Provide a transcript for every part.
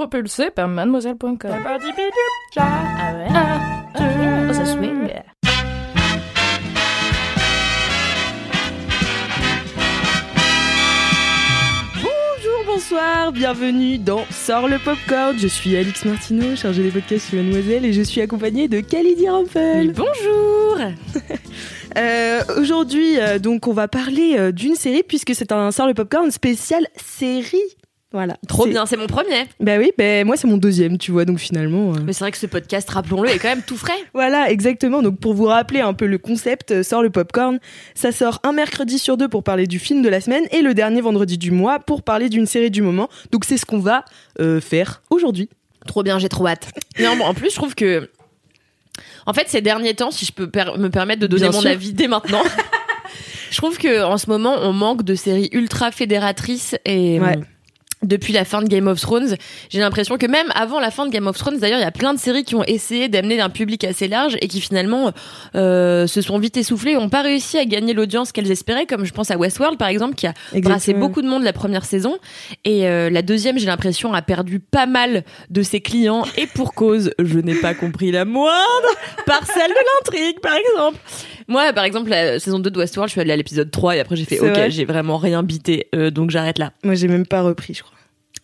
Propulsé par mademoiselle.com. Ah ouais. Oh, ça swing. Bonjour, bonsoir, bienvenue dans Sors le Popcorn. Je suis Alix Martineau, chargée des podcasts chez Mademoiselle, et je suis accompagnée de Kalidi Rampel. Bonjour. Euh, Aujourd'hui, euh, donc, on va parler euh, d'une série puisque c'est un Sors le Popcorn spécial série. Voilà. Trop bien, c'est mon premier. Bah oui, bah, moi c'est mon deuxième, tu vois, donc finalement. euh, Mais c'est vrai que ce podcast, rappelons-le, est quand même tout frais. Voilà, exactement. Donc pour vous rappeler un peu le concept, euh, sort le popcorn. Ça sort un mercredi sur deux pour parler du film de la semaine et le dernier vendredi du mois pour parler d'une série du moment. Donc c'est ce qu'on va euh, faire aujourd'hui. Trop bien, j'ai trop hâte. Non, bon, en plus, je trouve que. En fait, ces derniers temps, si je peux per- me permettre de donner Bien mon sûr. avis dès maintenant, je trouve que en ce moment, on manque de séries ultra fédératrices et. Ouais. Depuis la fin de Game of Thrones, j'ai l'impression que même avant la fin de Game of Thrones, d'ailleurs, il y a plein de séries qui ont essayé d'amener un public assez large et qui finalement euh, se sont vite essoufflées, et ont pas réussi à gagner l'audience qu'elles espéraient, comme je pense à Westworld par exemple, qui a brassé beaucoup de monde la première saison. Et euh, la deuxième, j'ai l'impression, a perdu pas mal de ses clients. Et pour cause, je n'ai pas compris la moindre parcelle de l'intrigue, par exemple. Moi, par exemple, la saison 2 de Westworld, je suis allée à l'épisode 3 et après j'ai fait, ok, vrai j'ai vraiment rien bité, euh, donc j'arrête là. Moi j'ai même pas repris, je crois.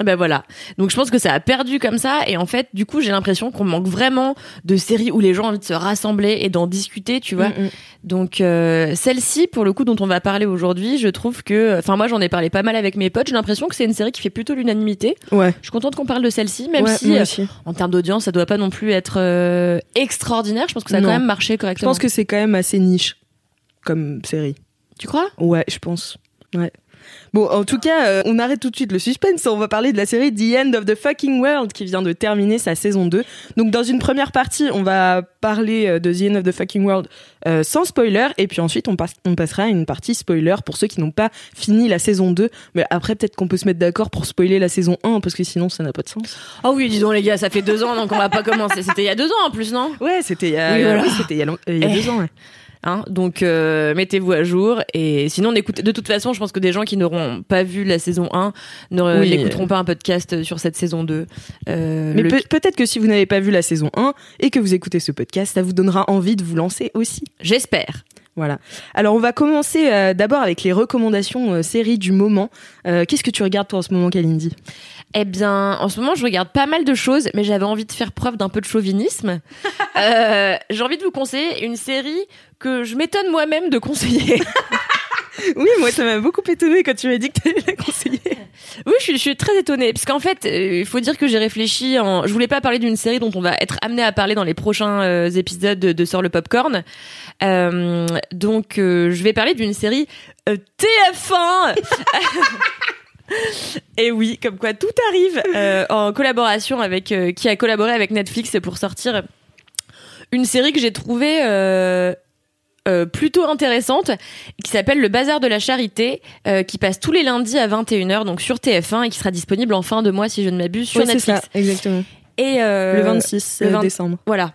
Ben voilà. Donc je pense que ça a perdu comme ça et en fait, du coup, j'ai l'impression qu'on manque vraiment de séries où les gens ont envie de se rassembler et d'en discuter, tu vois. Mm, mm. Donc euh, celle-ci, pour le coup, dont on va parler aujourd'hui, je trouve que, enfin moi, j'en ai parlé pas mal avec mes potes. J'ai l'impression que c'est une série qui fait plutôt l'unanimité. Ouais. Je suis contente qu'on parle de celle-ci, même Ouais, si euh, en termes d'audience, ça doit pas non plus être euh, extraordinaire. Je pense que ça a Non. quand même marché Je correctement. pense que c'est quand même assez niche comme série. tu crois? Ouais, je pense. Ouais. Bon, en tout cas, euh, on arrête tout de suite le suspense. On va parler de la série The End of the Fucking World qui vient de terminer sa saison 2. Donc, dans une première partie, on va parler euh, de The End of the Fucking World euh, sans spoiler. Et puis ensuite, on, passe- on passera à une partie spoiler pour ceux qui n'ont pas fini la saison 2. Mais après, peut-être qu'on peut se mettre d'accord pour spoiler la saison 1 parce que sinon, ça n'a pas de sens. Oh oui, dis donc les gars, ça fait deux ans donc on va pas commencer. C'était il y a deux ans en plus, non? Ouais, c'était il y a, Oui, voilà. oui, c'était il y a, long- il y a Eh. deux ans. ouais. Hein, donc euh, mettez-vous à jour et sinon n'écoutez de toute façon je pense que des gens qui n'auront pas vu la saison 1 ne- Oui. n'écouteront pas un podcast sur cette saison 2 Euh, Mais le- peut-être que si vous n'avez pas vu la saison 1 et que vous écoutez ce podcast, ça vous donnera envie de vous lancer aussi. j'espère Voilà. Alors on va commencer euh, d'abord avec les recommandations euh, séries du moment. Euh, Qu'est-ce que tu regardes toi en ce moment, Kalindi? Eh bien, en ce moment, je regarde pas mal de choses, mais j'avais envie de faire preuve d'un peu de chauvinisme. Euh, J'ai envie de vous conseiller une série que je m'étonne moi-même de conseiller. Oui, moi ça m'a beaucoup étonné quand tu m'as dit que tu allais la conseiller. oui, je suis, très étonnée, parce qu'en fait, euh, il faut dire que j'ai réfléchi. En... Je voulais pas parler d'une série dont on va être amené à parler dans les prochains euh, épisodes de, de Sort le Popcorn. Euh, donc, je vais parler d'une série euh, TF1. Et oui, comme quoi tout arrive en collaboration avec qui a collaboré avec Netflix pour sortir une série que j'ai trouvée euh, euh, plutôt intéressante qui s'appelle Le Bazar de la Charité euh, qui passe tous les lundis à 21h donc sur TF1 et qui sera disponible en fin de mois si je ne m'abuse sur Netflix. ça, exactement. Et euh, le 26 le 20 décembre. voilà.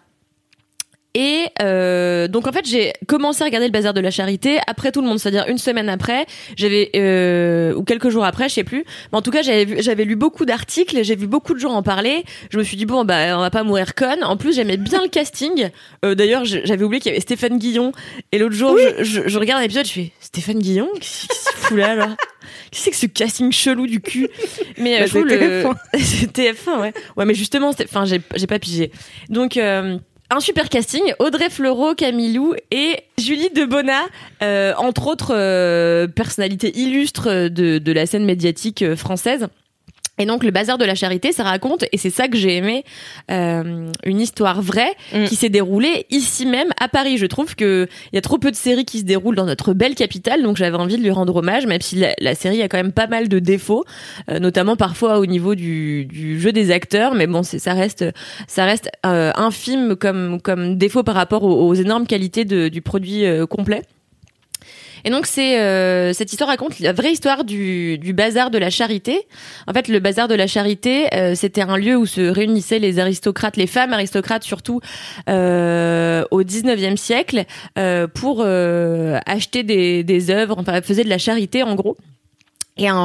Et euh, donc en fait j'ai commencé à regarder le bazar de la charité après tout le monde, c'est-à-dire une semaine après, j'avais euh, ou quelques jours après, je sais plus. Mais en tout cas j'avais j'avais lu beaucoup d'articles, j'ai vu beaucoup de gens en parler. Je me suis dit bon bah on va pas mourir conne. En plus j'aimais bien le casting. Euh, D'ailleurs j'avais oublié qu'il y avait Stéphane Guillon. Et l'autre jour je, je, je regarde l'épisode, je fais Stéphane Guillon, qu'est-ce qu'il se fout là alors? Qu'est-ce que c'est que ce casting chelou du cul? Mais euh, Bah, je trouve c'est le TF1. c'est TF1 ouais. Ouais mais justement enfin j'ai j'ai pas pigé. Donc euh, un super casting, Audrey Fleurot, Camilou et Julie Debona, euh, entre autres euh, personnalités illustres de, la scène médiatique euh, française. Et donc le bazar de la charité, ça raconte, et c'est ça que j'ai aimé, euh, une histoire vraie Mm. qui s'est déroulée ici même à Paris. Je trouve que il y a trop peu de séries qui se déroulent dans notre belle capitale, donc j'avais envie de lui rendre hommage, même si la, la série a quand même pas mal de défauts, euh, notamment parfois au niveau du, du jeu des acteurs. Mais bon, ça reste ça reste euh, infime comme comme défaut par rapport aux, aux énormes qualités de- du produit complet. Et donc c'est euh, cette histoire raconte la vraie histoire du, du bazar de la charité. En fait, le bazar de la charité, euh, c'était un lieu où se réunissaient les aristocrates, les femmes aristocrates surtout euh, au 19e siècle euh, pour euh, acheter des, des œuvres, enfin faisaient de la charité en gros. Et un,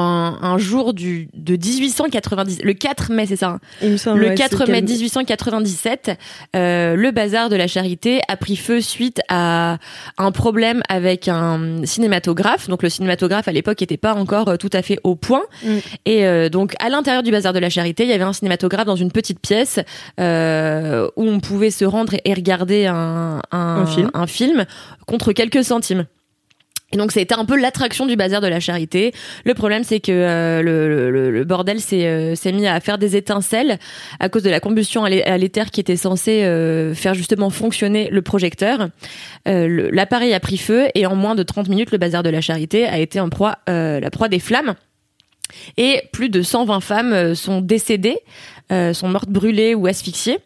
un jour du, de 1890, le 4 mai, c'est ça, hein, Il me semble, le ouais, 4 c'est mai quel- 1897, euh, le bazar de la charité a pris feu suite à un problème avec un cinématographe. Donc le cinématographe à l'époque n'était pas encore euh, tout à fait au point. Mm. Et euh, donc à l'intérieur du bazar de la charité, il y avait un cinématographe dans une petite pièce euh, où on pouvait se rendre et regarder un, un, Un film. un film contre quelques centimes. Et donc, ça a été un peu l'attraction du bazar de la charité. Le problème, c'est que euh, le, le- le bordel s'est euh, mis à faire des étincelles à cause de la combustion à l'é- à l'éther qui était censée euh, faire justement fonctionner le projecteur. Euh, L'appareil a pris feu et en moins de 30 minutes, le bazar de la charité a été en proie, euh, la proie des flammes. Et plus de 120 femmes euh, sont décédées, sont mortes brûlées ou asphyxiées.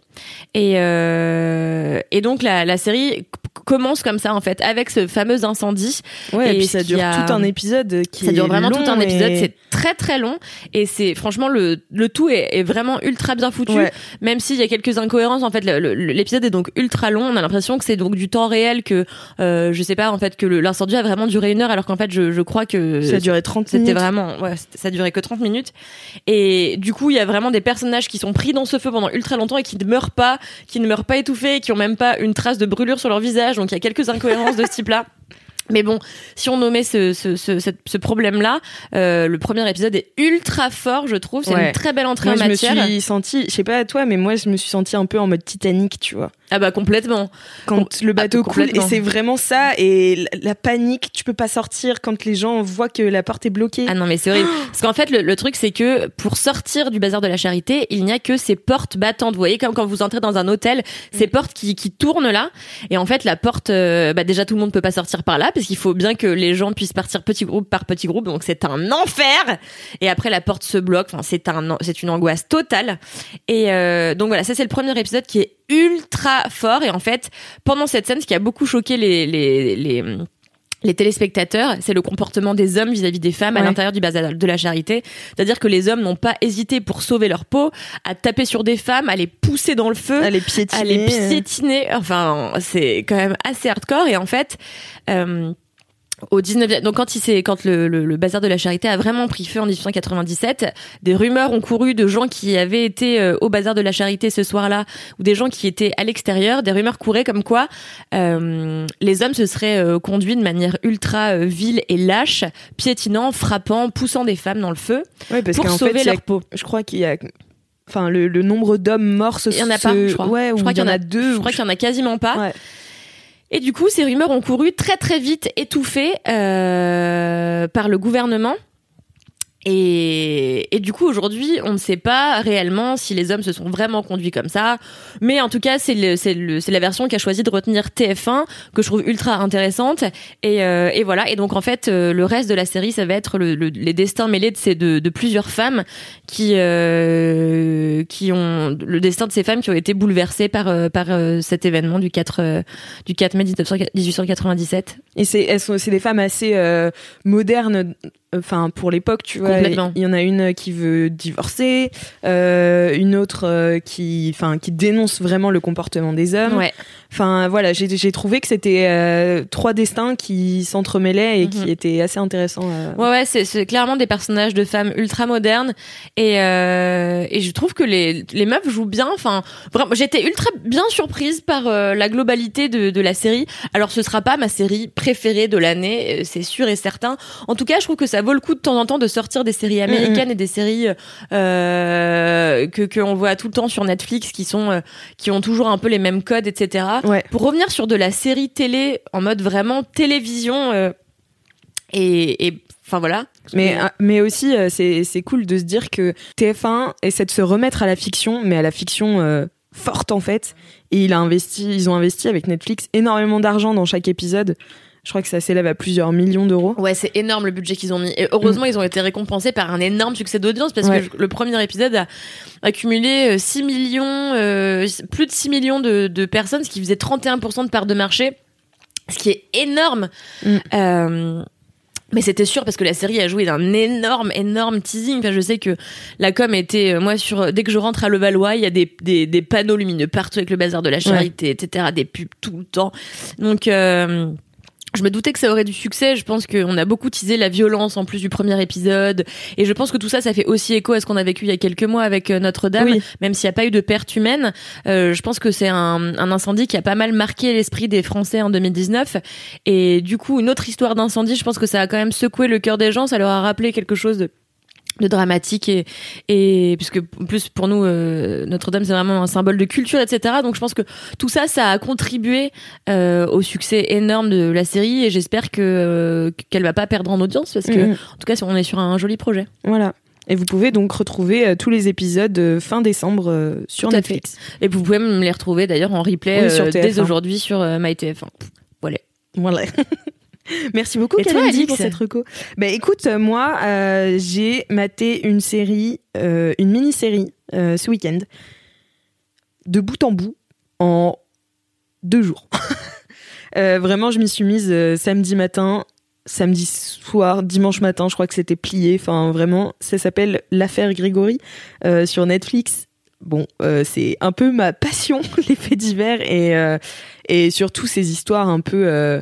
Et, euh, et donc la, la série commence comme ça en fait, avec ce fameux incendie. Ouais, et, Et puis ça dure a- tout un épisode qui Ça dure vraiment tout un épisode, et- c'est très très long et c'est franchement le, le tout est, est vraiment ultra bien foutu. Ouais. Même s'il y a quelques incohérences, en fait, l'épisode est donc ultra long. On a l'impression que c'est donc du temps réel, que euh, je sais pas en fait que l'incendie a vraiment duré une heure, alors qu'en fait je, je crois que Ça a duré 30 c'était vraiment, ouais, ça durait que 30 minutes. Et du coup, il y a vraiment des personnages qui sont pris dans ce feu pendant ultra longtemps et qui ne pas, qui ne meurent pas étouffés, qui ont même pas une trace de brûlure sur leur visage. Donc il y a quelques incohérences de ce type-là. Mais bon, si on nommait ce, ce, ce, ce problème-là, euh, le premier épisode est ultra fort, je trouve. C'est Ouais. une très belle entrée Moi, en je me matière. suis sentie, je sais pas toi, mais moi, je me suis sentie un peu en mode Titanic, tu vois. Ah bah complètement. Quand le bateau coule, et c'est vraiment ça, et la, la panique, tu peux pas sortir quand les gens voient que la porte est bloquée. Ah non mais c'est horrible. Parce qu'en fait le, le truc c'est que pour sortir du bazar de la charité, il n'y a que ces portes battantes. Vous voyez comme quand vous entrez dans un hôtel, ces Mm. portes qui, qui tournent là. Et en fait la porte, euh, bah déjà tout le monde peut pas sortir par là parce qu'il faut bien que les gens puissent partir petit groupe par petit groupe. Donc c'est un enfer. Et après la porte se bloque. Enfin c'est un c'est une angoisse totale. Et euh, donc voilà ça c'est le premier épisode qui est ultra fort. Et en fait pendant cette scène ce qui a beaucoup choqué les les téléspectateurs, c'est le comportement des hommes vis-à-vis des femmes à l'intérieur du bazar de la charité. C'est-à-dire que les hommes n'ont pas hésité pour sauver leur peau à taper sur des femmes, à les pousser dans le feu, Elle est piétinée. à les piétiner. Enfin, c'est quand même assez hardcore. Et en fait, euh, au 19e, donc quand il s'est, quand le, le, le bazar de la charité a vraiment pris feu en 1897, des rumeurs ont couru de gens qui avaient été euh, au bazar de la charité ce soir-là, ou des gens qui étaient à l'extérieur. Des rumeurs couraient comme quoi euh, les hommes se seraient euh, conduits de manière ultra euh, vile et lâche, piétinant, frappant, poussant des femmes dans le feu Ouais, parce pour sauver fait, il y a- leur peau. je crois qu'il y a, enfin, le, le nombre d'hommes morts, se, Il y en a pas, je crois. Ouais, je crois il y en a, Je deux. crois ou- qu'il y en a quasiment pas. Ouais. Et du coup, ces rumeurs ont couru très très vite, étouffées euh, par le gouvernement. Et, du coup, aujourd'hui, on ne sait pas réellement si les hommes se sont vraiment conduits comme ça. Mais en tout cas, c'est la version qu'a choisi de retenir TF1, que je trouve ultra intéressante. Et, euh, et voilà. Et donc, en fait, euh, le reste de la série, ça va être le, le- les destins mêlés de, ces, de, de plusieurs femmes qui, euh, qui ont le destin de ces femmes qui ont été bouleversées par, euh, par euh, cet événement du 4, euh, du 4 mai 1900 1897. Et c'est, des femmes assez modernes, enfin pour l'époque, tu vois. Il y en a une qui veut divorcer, euh, une autre euh, qui, enfin, qui dénonce vraiment le comportement des hommes. Ouais. Enfin voilà, j'ai, j'ai trouvé que c'était euh, trois destins qui s'entremêlaient et Mhm. qui étaient assez intéressants. euh. Ouais, ouais, c'est, clairement des personnages de femmes ultra modernes et euh, et je trouve que les les meufs jouent bien. Enfin, vraiment, j'étais ultra bien surprise par euh, la globalité de de la série. Alors, ce sera pas ma série préférée de l'année, c'est sûr et certain. En tout cas, je trouve que ça vaut le coup de temps en temps de sortir des séries américaines et des séries euh, que que on voit tout le temps sur Netflix qui sont euh, qui ont toujours un peu les mêmes codes, etc. Ouais. Pour revenir sur de la série télé en mode vraiment télévision. euh, Et, enfin voilà. Mais, mais aussi, c'est cool de se dire que TF1 essaie de se remettre à la fiction, mais à la fiction forte en fait. Et il a investi, ils ont investi avec Netflix énormément d'argent dans chaque épisode. Je crois que ça s'élève à plusieurs millions d'euros. Ouais, c'est énorme le budget qu'ils ont mis. Et heureusement, mm. ils ont été récompensés par un énorme succès d'audience parce que le premier épisode a accumulé 6 euh, millions, euh, plus de 6 millions de, personnes, ce qui faisait 31% de part de marché, ce qui est énorme. Mm. Euh, mais c'était sûr parce que la série a joué d'un énorme, énorme teasing. Enfin, je sais que la com était, moi, sur dès que je rentre à Levallois, il y a des, des, des panneaux lumineux partout avec le bazar de la charité, etc., des pubs tout le temps. Donc, je me doutais que ça aurait du succès. Je pense qu'on a beaucoup teasé la violence en plus du premier épisode. Et je pense que tout ça, ça fait aussi écho à ce qu'on a vécu il y a quelques mois avec euh, Notre-Dame. Même s'il n'y a pas eu de perte humaine, euh, je pense que c'est un, un, incendie qui a pas mal marqué l'esprit des Français en 2019. Et du coup, une autre histoire d'incendie, je pense que ça a quand même secoué le cœur des gens. Ça leur a rappelé quelque chose de de dramatique et et puisque en plus pour nous euh, Notre-Dame c'est vraiment un symbole de culture etc donc je pense que tout ça ça a contribué euh, au succès énorme de la série et j'espère que euh, qu'elle va pas perdre en audience parce que mm-hmm. en tout cas on est sur un joli projet voilà et vous pouvez donc retrouver tous les épisodes fin décembre sur Netflix. Et vous pouvez même les retrouver d'ailleurs en replay dès aujourd'hui sur MyTF1. Voilà. Voilà. Merci beaucoup, Kalindi, pour cette reco. Bah, écoute, moi, euh, j'ai maté une série, euh, une mini-série euh, ce week-end, de bout en bout, en deux jours. vraiment, je m'y suis mise samedi matin, samedi soir, dimanche matin, je crois que c'était plié. Enfin, vraiment, ça s'appelle L'affaire Grégory sur Netflix. Bon, c'est un peu ma passion, les faits divers et, et surtout ces histoires un peu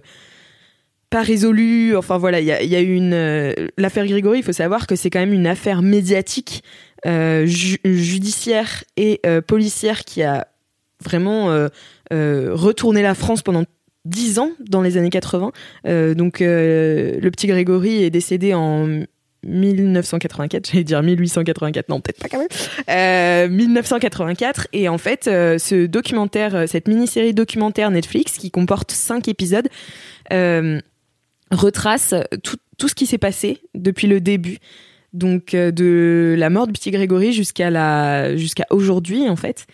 pas résolu. Enfin voilà, il y a, eu une euh, l'affaire Grégory. Il faut savoir que c'est quand même une affaire médiatique, euh, judiciaire et euh, policière qui a vraiment retourné la France pendant dix ans dans les années 80. donc le petit Grégory est décédé en 1984, j'allais dire 1884, non peut-être pas quand même, 1984 et en fait ce documentaire, cette mini-série documentaire Netflix qui comporte cinq épisodes retrace tout, tout ce qui s'est passé depuis le début. Donc euh, de la mort de petit Grégory jusqu'à aujourd'hui en fait.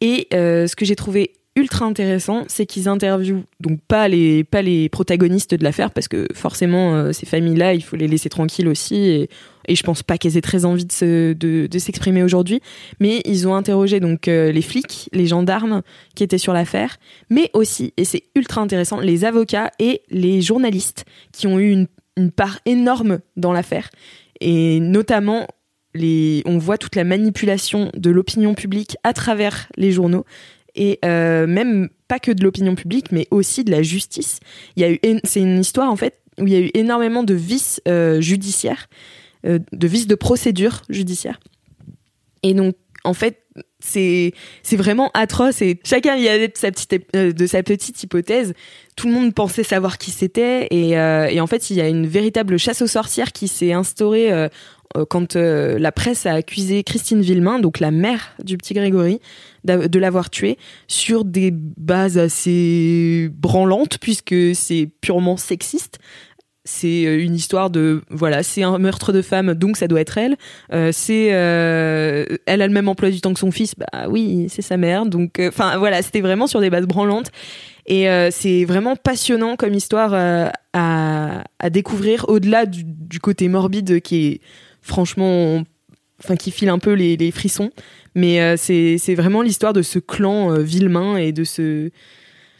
Et euh, ce que j'ai trouvé ultra intéressant c'est qu'ils interviewent donc pas les pas les protagonistes de l'affaire parce que forcément euh, ces familles là il faut les laisser tranquilles aussi et je pense pas qu'elles aient très envie de, de, s'exprimer aujourd'hui. Mais ils ont interrogé donc euh, les flics, les gendarmes qui étaient sur l'affaire, mais aussi, et c'est ultra intéressant, les avocats et les journalistes qui ont eu une, une part énorme dans l'affaire. Et notamment, les, on voit toute la manipulation de l'opinion publique à travers les journaux et euh, même pas que de l'opinion publique, mais aussi de la justice. Il y a eu, c'est une histoire en fait où il y a eu énormément de vices euh, judiciaires de vices de procédure judiciaire. Et donc, en fait, c'est c'est vraiment atroce et chacun y allait de sa petite euh, de sa petite hypothèse tout le monde pensait savoir qui c'était et, euh, et, en fait il y a une véritable chasse aux sorcières qui s'est instaurée quand la presse a accusé Christine Villemain donc la mère du petit Grégory de l'avoir tué sur des bases assez branlantes puisque c'est purement sexiste c'est euh, une histoire de voilà c'est un meurtre de femme donc ça doit être elle. Euh, c'est euh, elle a le même emploi du temps que son fils. Bah oui c'est sa mère. Donc enfin voilà c'était vraiment sur des bases branlantes. Et c'est vraiment passionnant comme histoire à, à, découvrir au-delà du, côté morbide qui est franchement enfin qui file un peu les, frissons. Mais c'est vraiment l'histoire de ce clan Villemain et de ce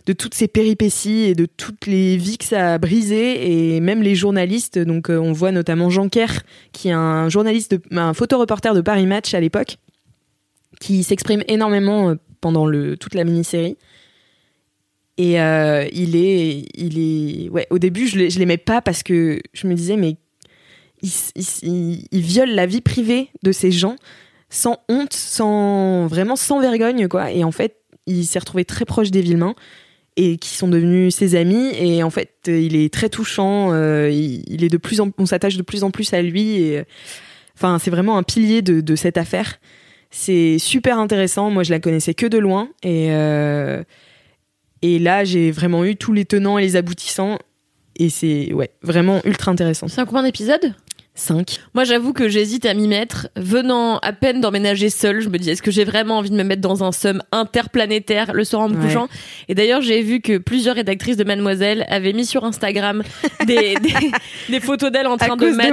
de toutes ces péripéties et de toutes les vies que ça a brisées et même les journalistes. Donc euh, on voit notamment Jean Kerr, qui est un journaliste, un photoreporter de Paris Match à l'époque, qui s'exprime énormément euh, pendant le, toute la mini-série. Et euh, il est, il est. Au début, je l'aimais pas parce que je me disais mais il, viole la vie privée de ces gens sans honte, sans vraiment sans vergogne quoi. Et en fait, il s'est retrouvé très proche des Villemains et qui sont devenus ses amis. Et en fait, il est très touchant. Euh, il, est de plus en, on s'attache de plus en plus à lui. Et enfin, c'est vraiment un pilier de, cette affaire. C'est super intéressant. Moi, je la connaissais que de loin. Et, euh, et là, j'ai vraiment eu tous les tenants et les aboutissants. et c'est ouais vraiment ultra intéressant. C'est un combien d'épisodes? 5. Moi, j'avoue que j'hésite à m'y mettre. Venant à peine d'emménager seule, je me dis, est-ce que j'ai vraiment envie de me mettre dans un somme interplanétaire le soir en me Ouais. couchant? Et d'ailleurs, j'ai vu que plusieurs rédactrices de Mademoiselle avaient mis sur Instagram des, des, des photos d'elles en train de mater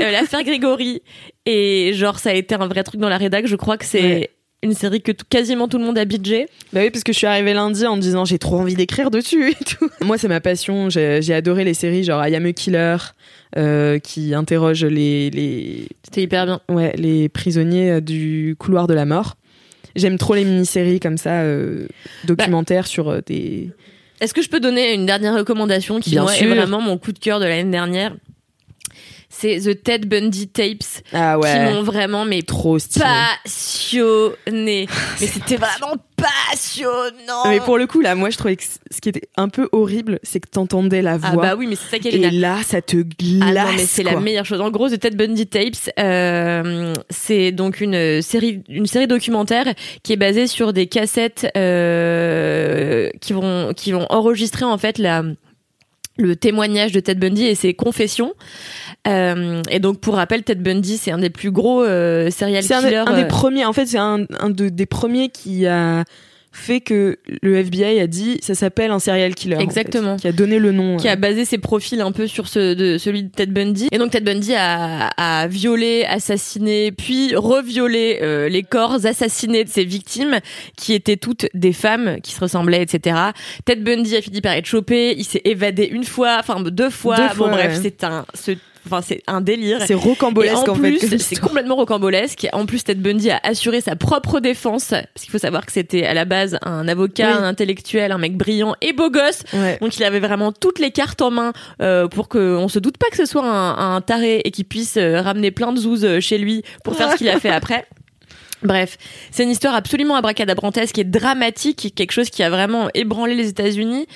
euh, l'affaire Grégory. Et genre, ça a été un vrai truc dans la rédac. Je crois que c'est Ouais. Une série que quasiment tout le monde a bidgé. Bah oui, parce que je suis arrivée lundi en me disant j'ai trop envie d'écrire dessus et tout. Moi, c'est ma passion. J'ai adoré les séries genre I Am a Killer, euh, qui interroge les, les, C'était hyper bien. ouais, les prisonniers euh, du couloir de la mort. J'aime trop les mini-séries comme ça, euh, documentaires sur euh, des. Est-ce que je peux donner une dernière recommandation qui moi, est vraiment mon coup de cœur de l'année dernière? C'est The Ted Bundy Tapes Ah qui ouais. m'ont vraiment mais Trop stylé. passionné. mais c'était vraiment passionnant. Mais pour le coup, là, moi, je trouvais que ce qui était un peu horrible, c'est que t'entendais la ah voix. bah oui, mais c'est ça qui est et là, ça te Ah glace. non, mais c'est la meilleure chose. En gros, The Ted Bundy Tapes, euh, c'est donc une série, une série documentaire qui est basée sur des cassettes euh, qui vont, qui vont enregistrer en fait la le témoignage de Ted Bundy et ses confessions. Euh, et donc, pour rappel, Ted Bundy, c'est un des plus gros euh, serial C'est un, killers. un des euh, premiers. En fait, c'est un, un de- des premiers qui a fait que le FBI a dit ça s'appelle un serial killer. en fait, Exactement. qui a donné le nom. qui euh. a basé ses profils un peu sur ce, de, celui de Ted Bundy. Et donc Ted Bundy a, a violé, assassiné, puis reviolé euh, les corps assassinés de ses victimes, qui étaient toutes des femmes qui se ressemblaient, etc. Ted Bundy a fini par être chopé, il s'est évadé une fois, enfin deux fois. Deux bon fois, bref, ouais. c'est un, ce- enfin c'est un délire. C'est rocambolesque en en, plus, fait. c'est complètement rocambolesque. En plus, Ted Bundy a assuré sa propre défense, parce qu'il faut savoir que c'était à la base un avocat, Oui. un intellectuel, un mec brillant et beau gosse. Ouais. Donc il avait vraiment toutes les cartes en main euh, pour qu'on se doute pas que ce soit un, un taré et qu'il puisse euh, ramener plein de zouzes euh, chez lui pour faire ce qu'il a fait après. Bref, c'est une histoire absolument abracadabrantesque et dramatique, quelque chose qui a vraiment ébranlé les États-Unis.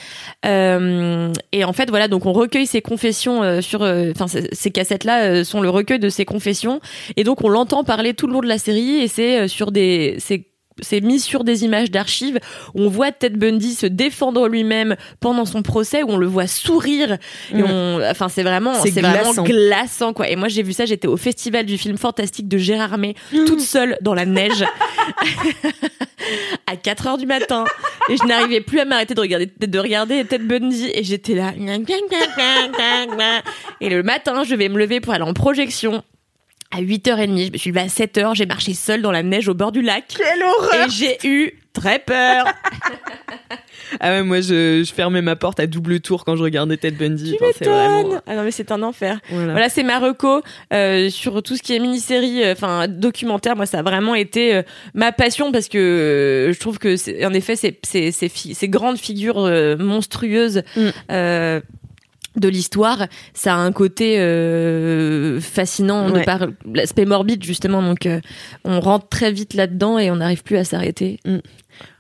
Euh, et en fait, voilà, donc on recueille ses confessions euh, sur, euh, enfin, ces- ces cassettes-là sont le recueil de ses confessions, et donc on l'entend parler tout le long de la série, et c'est sur des, c'est c'est mis sur des images d'archives où on voit Ted Bundy se défendre lui-même pendant son procès où on le voit sourire. Et Mm. on enfin c'est vraiment C'est vraiment glaçant. quoi. Et moi j'ai vu ça j'étais au festival du film fantastique de Gérard May toute seule dans la neige à 4 heures du matin. Et je n'arrivais plus à m'arrêter de regarder de regarder Ted Bundy. Et j'étais là et le matin je vais me lever pour aller en projection à 8h30, je me suis levée à 7h, j'ai marché seule dans la neige au bord du lac Quelle horreur et j'ai eu très peur. Ah ouais, moi je, je fermais ma porte à double tour quand je regardais Ted Bundy. Tu Enfin, c'est vraiment- m'étonnes. Ah non mais c'est un enfer. Voilà. Voilà, c'est ma reco euh, sur tout ce qui est mini-série, euh, enfin documentaire. Moi, ça a vraiment été euh, ma passion parce que euh, je trouve que, en effet, ces, ces, ces, fi- ces grandes figures euh, monstrueuses Mm. De l'histoire, ça a un côté euh, fascinant de par l'aspect morbide justement. Donc, euh, on rentre très vite là-dedans et on n'arrive plus à s'arrêter.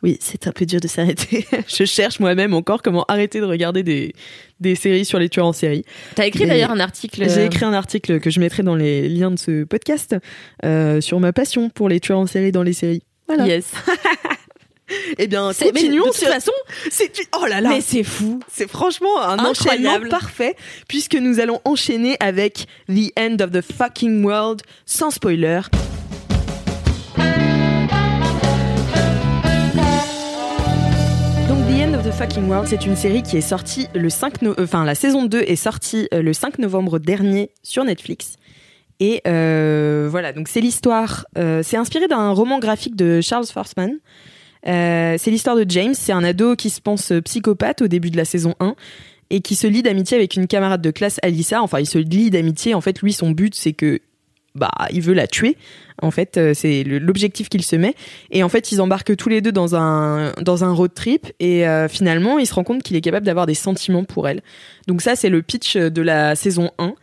Oui, c'est un peu dur de s'arrêter. je cherche moi-même encore comment arrêter de regarder des, des séries sur les tueurs en série. T'as écrit d'ailleurs un article. J'ai euh, écrit un article que je mettrai dans les liens de ce podcast euh, sur ma passion pour les tueurs en série dans les séries. Voilà. Yes. Eh bien, C'est- mais continuons de toute façon, C'est oh là là. mais c'est fou. C'est franchement un Incroyable. enchaînement parfait puisque nous allons enchaîner avec The End of the Fucking World sans spoiler. Donc The End of the Fucking World, c'est une série qui est sortie le 5 no- euh, enfin la saison 2 est sortie euh, le 5 novembre dernier sur Netflix. Et euh, voilà, donc c'est l'histoire, euh, c'est inspiré d'un roman graphique de Charles Forsman. Euh, c'est l'histoire de James, c'est un ado qui se pense psychopathe au début de la saison 1 et qui se lie d'amitié avec une camarade de classe, Alyssa. Enfin, il se lie d'amitié. En fait, lui, son but, c'est que bah, il veut la tuer. En fait, euh, c'est l'objectif qu'il se met. Et en fait, ils embarquent tous les deux dans un dans un road trip. Et euh, finalement, il se rend compte qu'il est capable d'avoir des sentiments pour elle. Donc ça, c'est le pitch de la saison 1.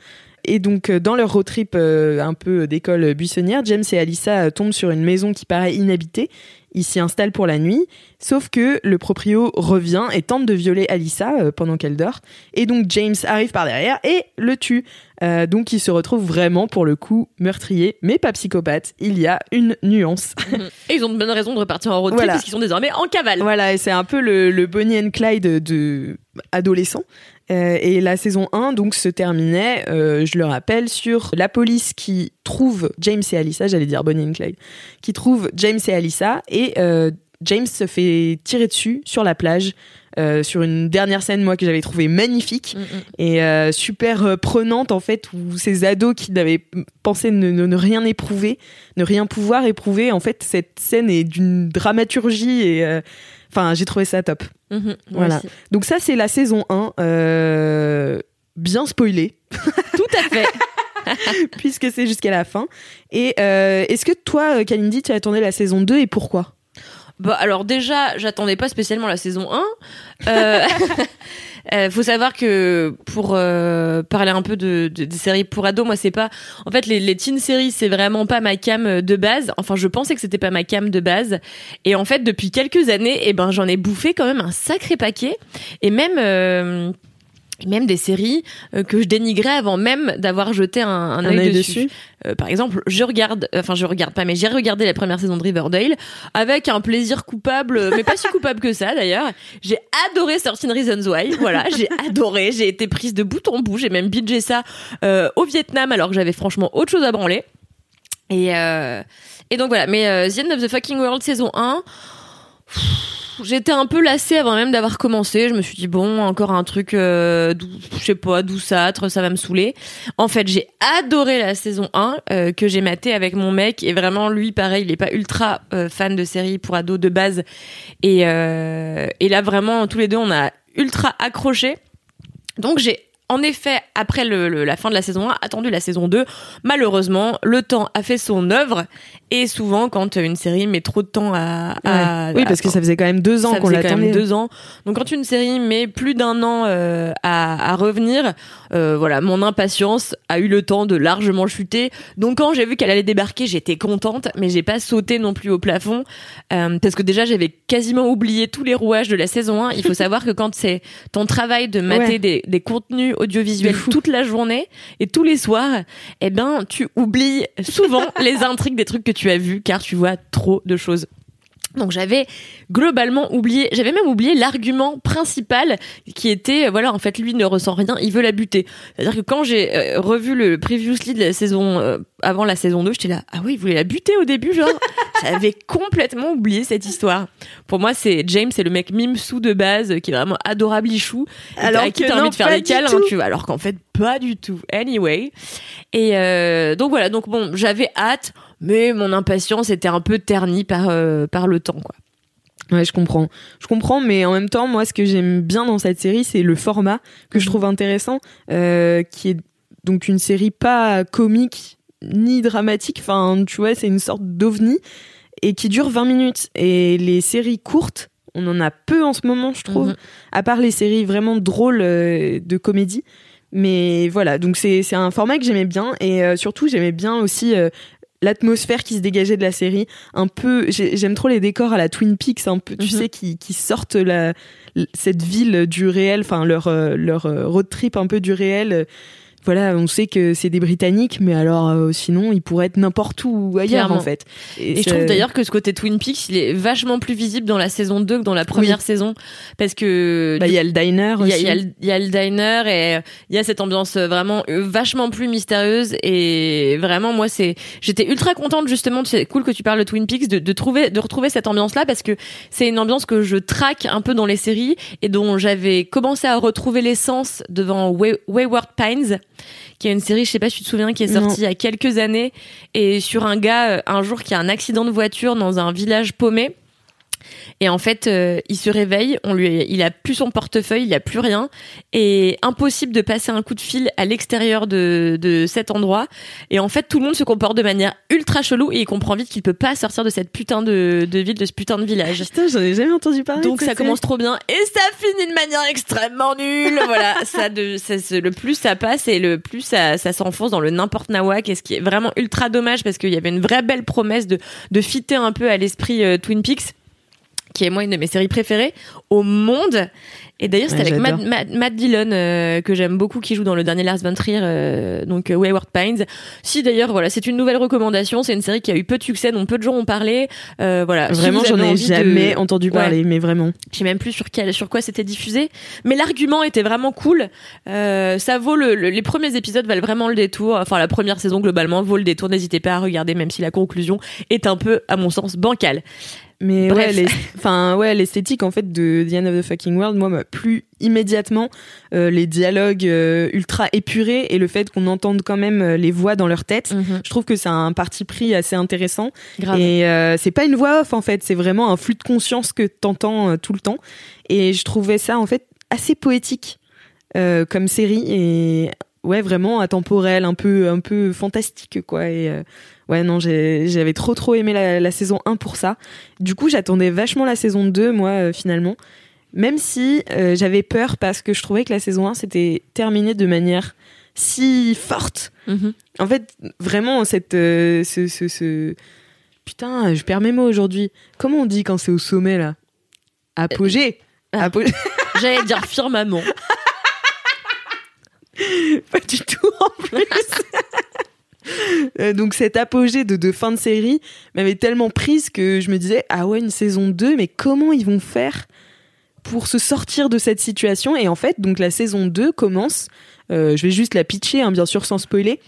Et donc, euh, dans leur road trip euh, un peu d'école buissonnière, James et Alyssa euh, tombent sur une maison qui paraît inhabitée. Ils s'y installent pour la nuit, sauf que le proprio revient et tente de violer Alyssa pendant qu'elle dort. Et donc James arrive par derrière et le tue. Euh, donc il se retrouve vraiment pour le coup meurtrier, mais pas psychopathe. Il y a une nuance. Et ils ont de bonnes raisons de repartir en road trip Voilà. parce qu'ils sont désormais en cavale. Voilà, et c'est un peu le, le Bonnie and Clyde de adolescent. Et la saison 1 donc se terminait, je le rappelle, sur la police qui trouve James et Alyssa, j'allais dire Bonnie and Clyde, qui trouve James et Alyssa et James se fait tirer dessus sur la plage. Euh, sur une dernière scène moi que j'avais trouvé magnifique mm, mm. et euh, super euh, prenante en fait où ces ados qui n'avaient pensé ne, ne, rien éprouver ne rien pouvoir éprouver en fait cette scène est d'une dramaturgie et enfin j'ai trouvé ça top. Mm-hmm. voilà. donc ça c'est la saison 1 bien spoilé tout à fait. Puisque c'est jusqu'à la fin. Et est-ce que toi Kalindi tu as attendu la saison 2 et pourquoi? Bah alors déjà, j'attendais pas spécialement la saison 1. Euh, euh, faut savoir que pour euh, parler un peu de, de, des séries pour ados, moi c'est pas. En fait, les, les teen séries c'est vraiment pas ma cam de base. Enfin, je pensais que c'était pas ma cam de base. Et en fait, depuis quelques années, eh ben j'en ai bouffé quand même un sacré paquet. Et même euh, même des séries euh, que je dénigrais avant même d'avoir jeté un, un, œil, dessus. Euh, par exemple, je regarde, enfin je regarde pas, mais j'ai regardé la première saison de Riverdale avec un plaisir coupable, mais pas si coupable que ça d'ailleurs. J'ai adoré 13 Reasons Why, voilà, j'ai adoré, j'ai été prise de bout en bout, j'ai même bidgé ça euh, au Vietnam alors que j'avais franchement autre chose à branler. Et, et donc voilà, mais The End of the Fucking World saison 1 j'étais un peu lassée avant même d'avoir commencé. Je me suis dit bon, encore un truc, euh, je sais pas, douceâtre, ça va me saouler. En fait, j'ai adoré la saison 1 euh, que j'ai maté avec mon mec et vraiment lui, pareil, il est pas ultra euh, fan de séries pour ados de base et euh, et là vraiment tous les deux on a ultra accroché. Donc j'ai en effet, après le, la fin de la saison 1, attendu la saison 2, malheureusement, le temps a fait son œuvre. Et souvent, quand une série met trop de temps à... oui, parce que ça faisait quand même deux ans qu'on l'attendait. deux ans. Donc quand une série met plus d'un an euh, à, à, revenir, euh, voilà, mon impatience a eu le temps de largement chuter. Donc quand j'ai vu qu'elle allait débarquer, j'étais contente, mais j'ai pas sauté non plus au plafond. Euh, parce que déjà, j'avais quasiment oublié tous les rouages de la saison 1. Il faut savoir que quand c'est ton travail de mater des, des contenus audiovisuel toute la journée et tous les soirs, eh ben, tu oublies souvent les intrigues des trucs que tu as vus car tu vois trop de choses. Donc j'avais globalement oublié, j'avais même oublié l'argument principal qui était voilà en fait lui ne ressent rien, il veut la buter. C'est-à-dire que quand j'ai euh, revu le previously de la saison euh, avant la saison 2, j'étais là ah oui, il voulait la buter au début genre. j'avais complètement oublié cette histoire. Pour moi, c'est James, c'est le mec mime sous de base qui est vraiment adorable ichou alors qui t'as envie de faire des câlins, tu vois, alors qu'en fait pas du tout. Anyway. Et euh, donc voilà, donc bon, j'avais hâte mais mon impatience était un peu ternie par, euh, par le temps, quoi. Ouais, je comprends. Je comprends, mais en même temps, moi, ce que j'aime bien dans cette série, c'est le format que je mhm. trouve intéressant, euh, qui est donc une série pas comique ni dramatique. Enfin, tu vois, c'est une sorte d'ovni et qui dure 20 minutes. Et les séries courtes, on en a peu en ce moment, je trouve, mhm. à part les séries vraiment drôles euh, de comédie. Mais voilà, donc c'est un format que j'aimais bien et euh, surtout j'aimais bien aussi euh, l'atmosphère qui se dégageait de la série un peu j'aime trop les décors à la Twin Peaks un peu tu mhm. sais qui, qui sortent la cette ville du réel enfin leur euh, leur road trip un peu du réel voilà, on sait que c'est des Britanniques, mais alors euh, sinon, ils pourraient être n'importe où ailleurs en fait. Et, je trouve d'ailleurs que ce côté Twin Peaks, il est vachement plus visible dans la saison 2 que dans la première saison, parce que bah, il y a le diner aussi. Il y, a le diner et il y a cette ambiance vraiment euh, vachement plus mystérieuse et vraiment moi c'est, j'étais ultra contente justement, c'est cool que tu parles de Twin Peaks, de, de trouver, de retrouver cette ambiance là parce que c'est une ambiance que je traque un peu dans les séries et dont j'avais commencé à retrouver l'essence devant Wayward Pines qui est une série, je sais pas si tu te souviens, qui est sortie il y a quelques années, et sur un gars, euh, un jour, qui a un accident de voiture dans un village paumé. Et en fait, euh, il se réveille, on lui, il a plus son portefeuille, il a plus rien, et impossible de passer un coup de fil à l'extérieur de, de cet endroit. Et en fait, tout le monde se comporte de manière ultra chelou et il comprend vite qu'il peut pas sortir de cette putain de, de ville, de ce putain de village. Putain, j'en ai jamais entendu parler. Donc ça commence trop bien et ça finit de manière extrêmement nulle. voilà, ça de, ça, le plus ça passe et le plus ça, ça s'enfonce dans le n'importe nawak et ce qui est vraiment ultra dommage parce qu'il y avait une vraie belle promesse de de fitter un peu à l'esprit euh, Twin Peaks qui est moi une de mes séries préférées au monde. Et d'ailleurs, c'était Ouais, avec Matt. Matt- Matt Dillon, euh, que j'aime beaucoup, qui joue dans le dernier Lars von Trier, euh, donc euh, Wayward Pines. Si d'ailleurs, voilà, c'est une nouvelle recommandation. C'est une série qui a eu peu de succès, dont peu de gens ont parlé. Euh, voilà. Vraiment, j'en ai de- jamais entendu Ouais. parler, mais vraiment. je sais même plus sur quel, sur quoi c'était diffusé, mais l'argument était vraiment cool. Euh, ça vaut le, le- les premiers épisodes valent vraiment le détour. Enfin, la première saison globalement vaut le détour. N'hésitez pas à regarder, même si la conclusion est un peu, à mon sens, bancale. Mais Bref. ouais, enfin ouais, l'esthétique en fait de The End of the Fucking World, moi m'a plu immédiatement. Euh, les dialogues euh, ultra épurés et le fait qu'on entende quand même euh, les voix dans leur tête. Je trouve que c'est un parti pris assez intéressant. Grave. Et c'est pas une voix off en fait, c'est vraiment un flux de conscience que t'entends tout le temps. Et je trouvais ça en fait assez poétique comme série et ouais vraiment atemporel, un peu un peu fantastique quoi. Et ouais non j'avais trop trop aimé la, la saison 1 pour ça. Du coup j'attendais vachement la saison 2 moi finalement. Même si euh, j'avais peur parce que je trouvais que la saison 1 s'était terminée de manière si forte. Mhm. En fait, vraiment, cette, euh, ce, ce, ce- Putain, je perds mes mots aujourd'hui. Comment on dit quand c'est au sommet, là? Apogée Ah. Apogée J'allais dire firmament. Pas du tout, en plus Euh, Donc cet apogée de, de fin de série m'avait tellement prise que je me disais, ah ouais, une saison 2, mais comment ils vont faire? Pour se sortir de cette situation Et en fait, donc la saison 2 commence, euh, je vais juste la pitcher, hein, bien sûr sans spoiler,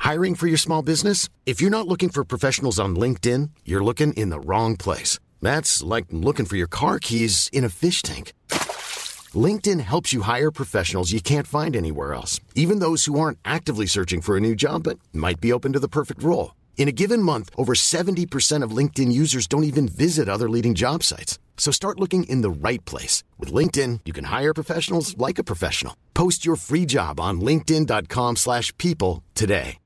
Hiring for your small business? If you're not looking for professionals on LinkedIn, you're looking in the wrong place. That's like looking for your car keys in a fish tank. LinkedIn helps you hire professionals you can't find anywhere else, even those who aren't actively searching for a new job but might be open to the perfect role. In a given month, over 70% of LinkedIn users don't even visit other leading job sites. So start looking in the right place. With LinkedIn, you can hire professionals like a professional. Post your free job on linkedin.com/people slash people today.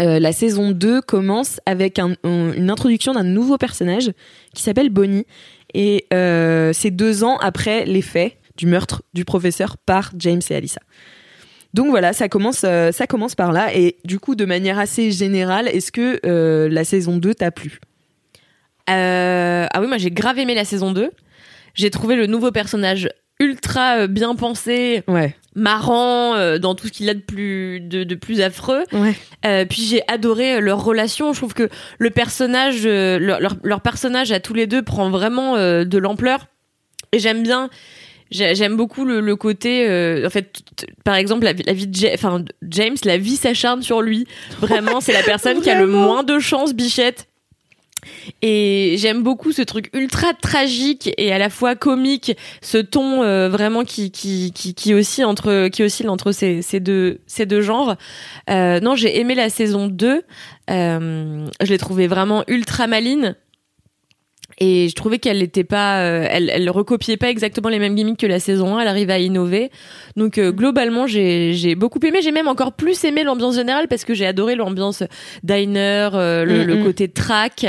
Euh, la saison 2 commence avec un- une introduction d'un nouveau personnage qui s'appelle Bonnie. Et euh, c'est deux ans après les faits du meurtre du professeur par James et Alyssa. Donc voilà, ça commence, euh, ça commence par là. Et du coup, de manière assez générale, est-ce que euh, la saison 2 t'a plu? Euh, ah oui, moi j'ai grave aimé la saison 2. J'ai trouvé le nouveau personnage ultra bien pensé, Ouais. marrant euh, dans tout ce qu'il a de plus de, de plus affreux. Ouais. Euh, puis j'ai adoré leur relation. Je trouve que le personnage, euh, leur, personnage à tous les deux prend vraiment de l'ampleur. Et j'aime bien. J'ai- J'aime beaucoup le, le côté, euh, en fait, par exemple, la, vie- la vie de Ja- enfin, James, la vie s'acharne sur lui. Vraiment, c'est la personne qui a le moins de chance, bichette. Et j'aime beaucoup ce truc ultra tragique et à la fois comique, ce ton euh, vraiment qui qui qui qui oscille entre qui oscille entre ces ces deux ces deux genres. Euh, non, j'ai aimé la saison 2. Euh, je l'ai trouvée vraiment ultra maline. Et je trouvais qu'elle n'était pas, euh, elle, elle recopiait pas exactement les mêmes gimmicks que la saison 1. Elle arrivait à innover. Donc euh, globalement, j'ai j'ai beaucoup aimé. J'ai même encore plus aimé l'ambiance générale parce que j'ai adoré l'ambiance diner, euh, le, Mm, le mm. côté track.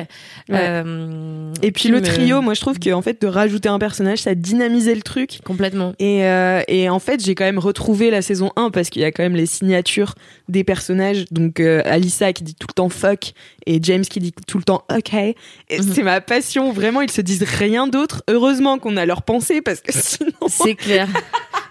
Ouais. Euh, Et puis le trio, moi je trouve que en fait de rajouter un personnage, ça dynamisait le truc. complètement. Et, euh, et en fait, j'ai quand même retrouvé la saison 1 parce qu'il y a quand même les signatures des personnages. Donc, euh, Alissa qui dit tout le temps fuck et James qui dit tout le temps ok. Et Mhm. c'est ma passion. Vraiment, ils se disent rien d'autre. Heureusement qu'on a leur pensée parce que sinon. C'est clair.